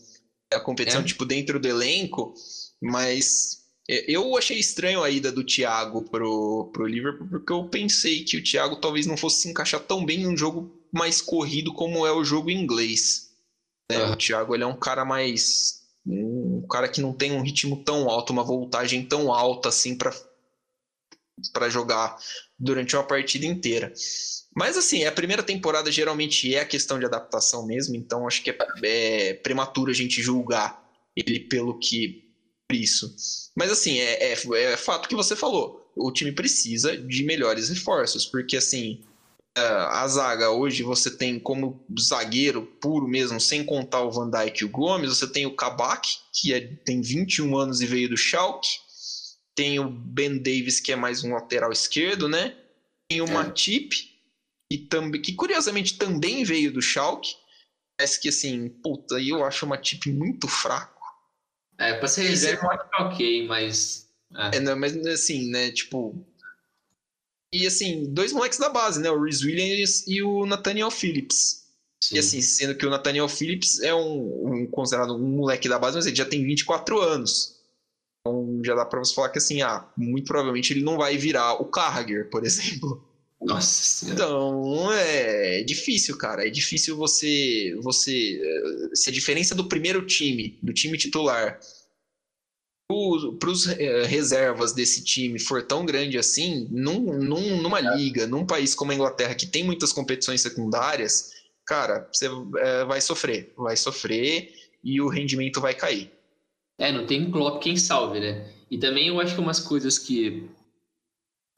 É a competição, é. tipo, dentro do elenco. Mas é, eu achei estranho a ida do Thiago pro, pro Liverpool, porque eu pensei que o Thiago talvez não fosse se encaixar tão bem num jogo mais corrido como é o jogo inglês. Né? O Thiago ele é um cara mais. Um cara que não tem um ritmo tão alto, uma voltagem tão alta assim para jogar durante uma partida inteira. Mas assim, a primeira temporada geralmente é a questão de adaptação mesmo, então acho que é, é prematuro a gente julgar ele pelo que por isso. Mas assim, é, é, é, fato que você falou. O time precisa de melhores reforços, porque assim, a zaga hoje você tem como zagueiro puro mesmo, sem contar o Van Dijk e o Gomes, você tem o Kabak, que é, tem 21 anos e veio do Schalke, tem o Ben Davis, que é mais um lateral esquerdo, né? Tem o é. Matip, que, também, que curiosamente também veio do Schalke. Parece que assim, puta, eu acho o Matip muito fraco. É, pra ser reserva eu acho ok, mas. É. é, não, mas assim, né, tipo. E assim, dois moleques da base, né? O Rhys Williams e o Nathaniel Phillips. Sim. E assim, sendo que o Nathaniel Phillips é um, um, considerado um moleque da base, mas ele já tem 24 anos. Então já dá pra você falar que assim, ah, muito provavelmente ele não vai virar o Carragher, por exemplo. Nossa senhora. Então, é, difícil, cara. É difícil você. você se a diferença do primeiro time, do time titular, para os é, reservas desse time for tão grande assim, num, num, numa é. liga, num país como a Inglaterra, que tem muitas competições secundárias, cara, você é, vai sofrer. Vai sofrer e o rendimento vai cair. É, não tem Klopp quem salve, né? E também eu acho que umas coisas que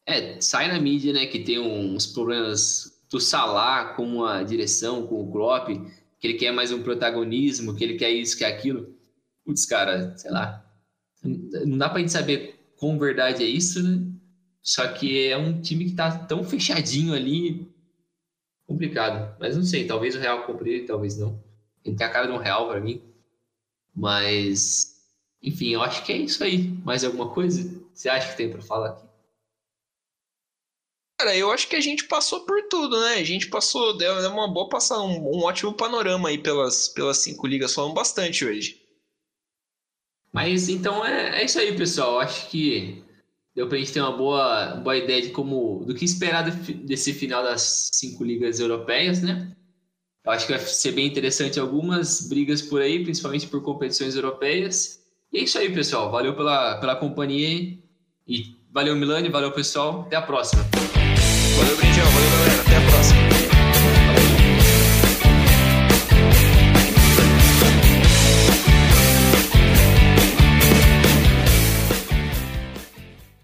é, sai na mídia, né, que tem uns problemas do Salah com a direção, com o Klopp, que ele quer mais um protagonismo, que ele quer isso, quer aquilo. Putz, cara, sei lá. Não dá pra gente saber com verdade é isso, né? Só que é um time que tá tão fechadinho ali, complicado. Mas não sei, talvez o Real compre ele, talvez não. Ele tem a cara de um Real para mim. Mas, enfim, eu acho que é isso aí. Mais alguma coisa? Você acha que tem para falar aqui? Cara, eu acho que a gente passou por tudo, né? A gente passou, deu uma boa passada, um, um, ótimo panorama aí pelas, pelas cinco ligas, falamos bastante hoje. Mas então é, é isso aí, pessoal. Acho que deu pra gente ter uma boa, boa ideia de como do que esperar desse final das cinco ligas europeias, né? Eu acho que vai ser bem interessante algumas brigas por aí, principalmente por competições europeias. E é isso aí, pessoal. Valeu pela, pela companhia e valeu, Milani, valeu, pessoal. Até a próxima. Valeu, Brindão. Valeu, galera. Até a próxima.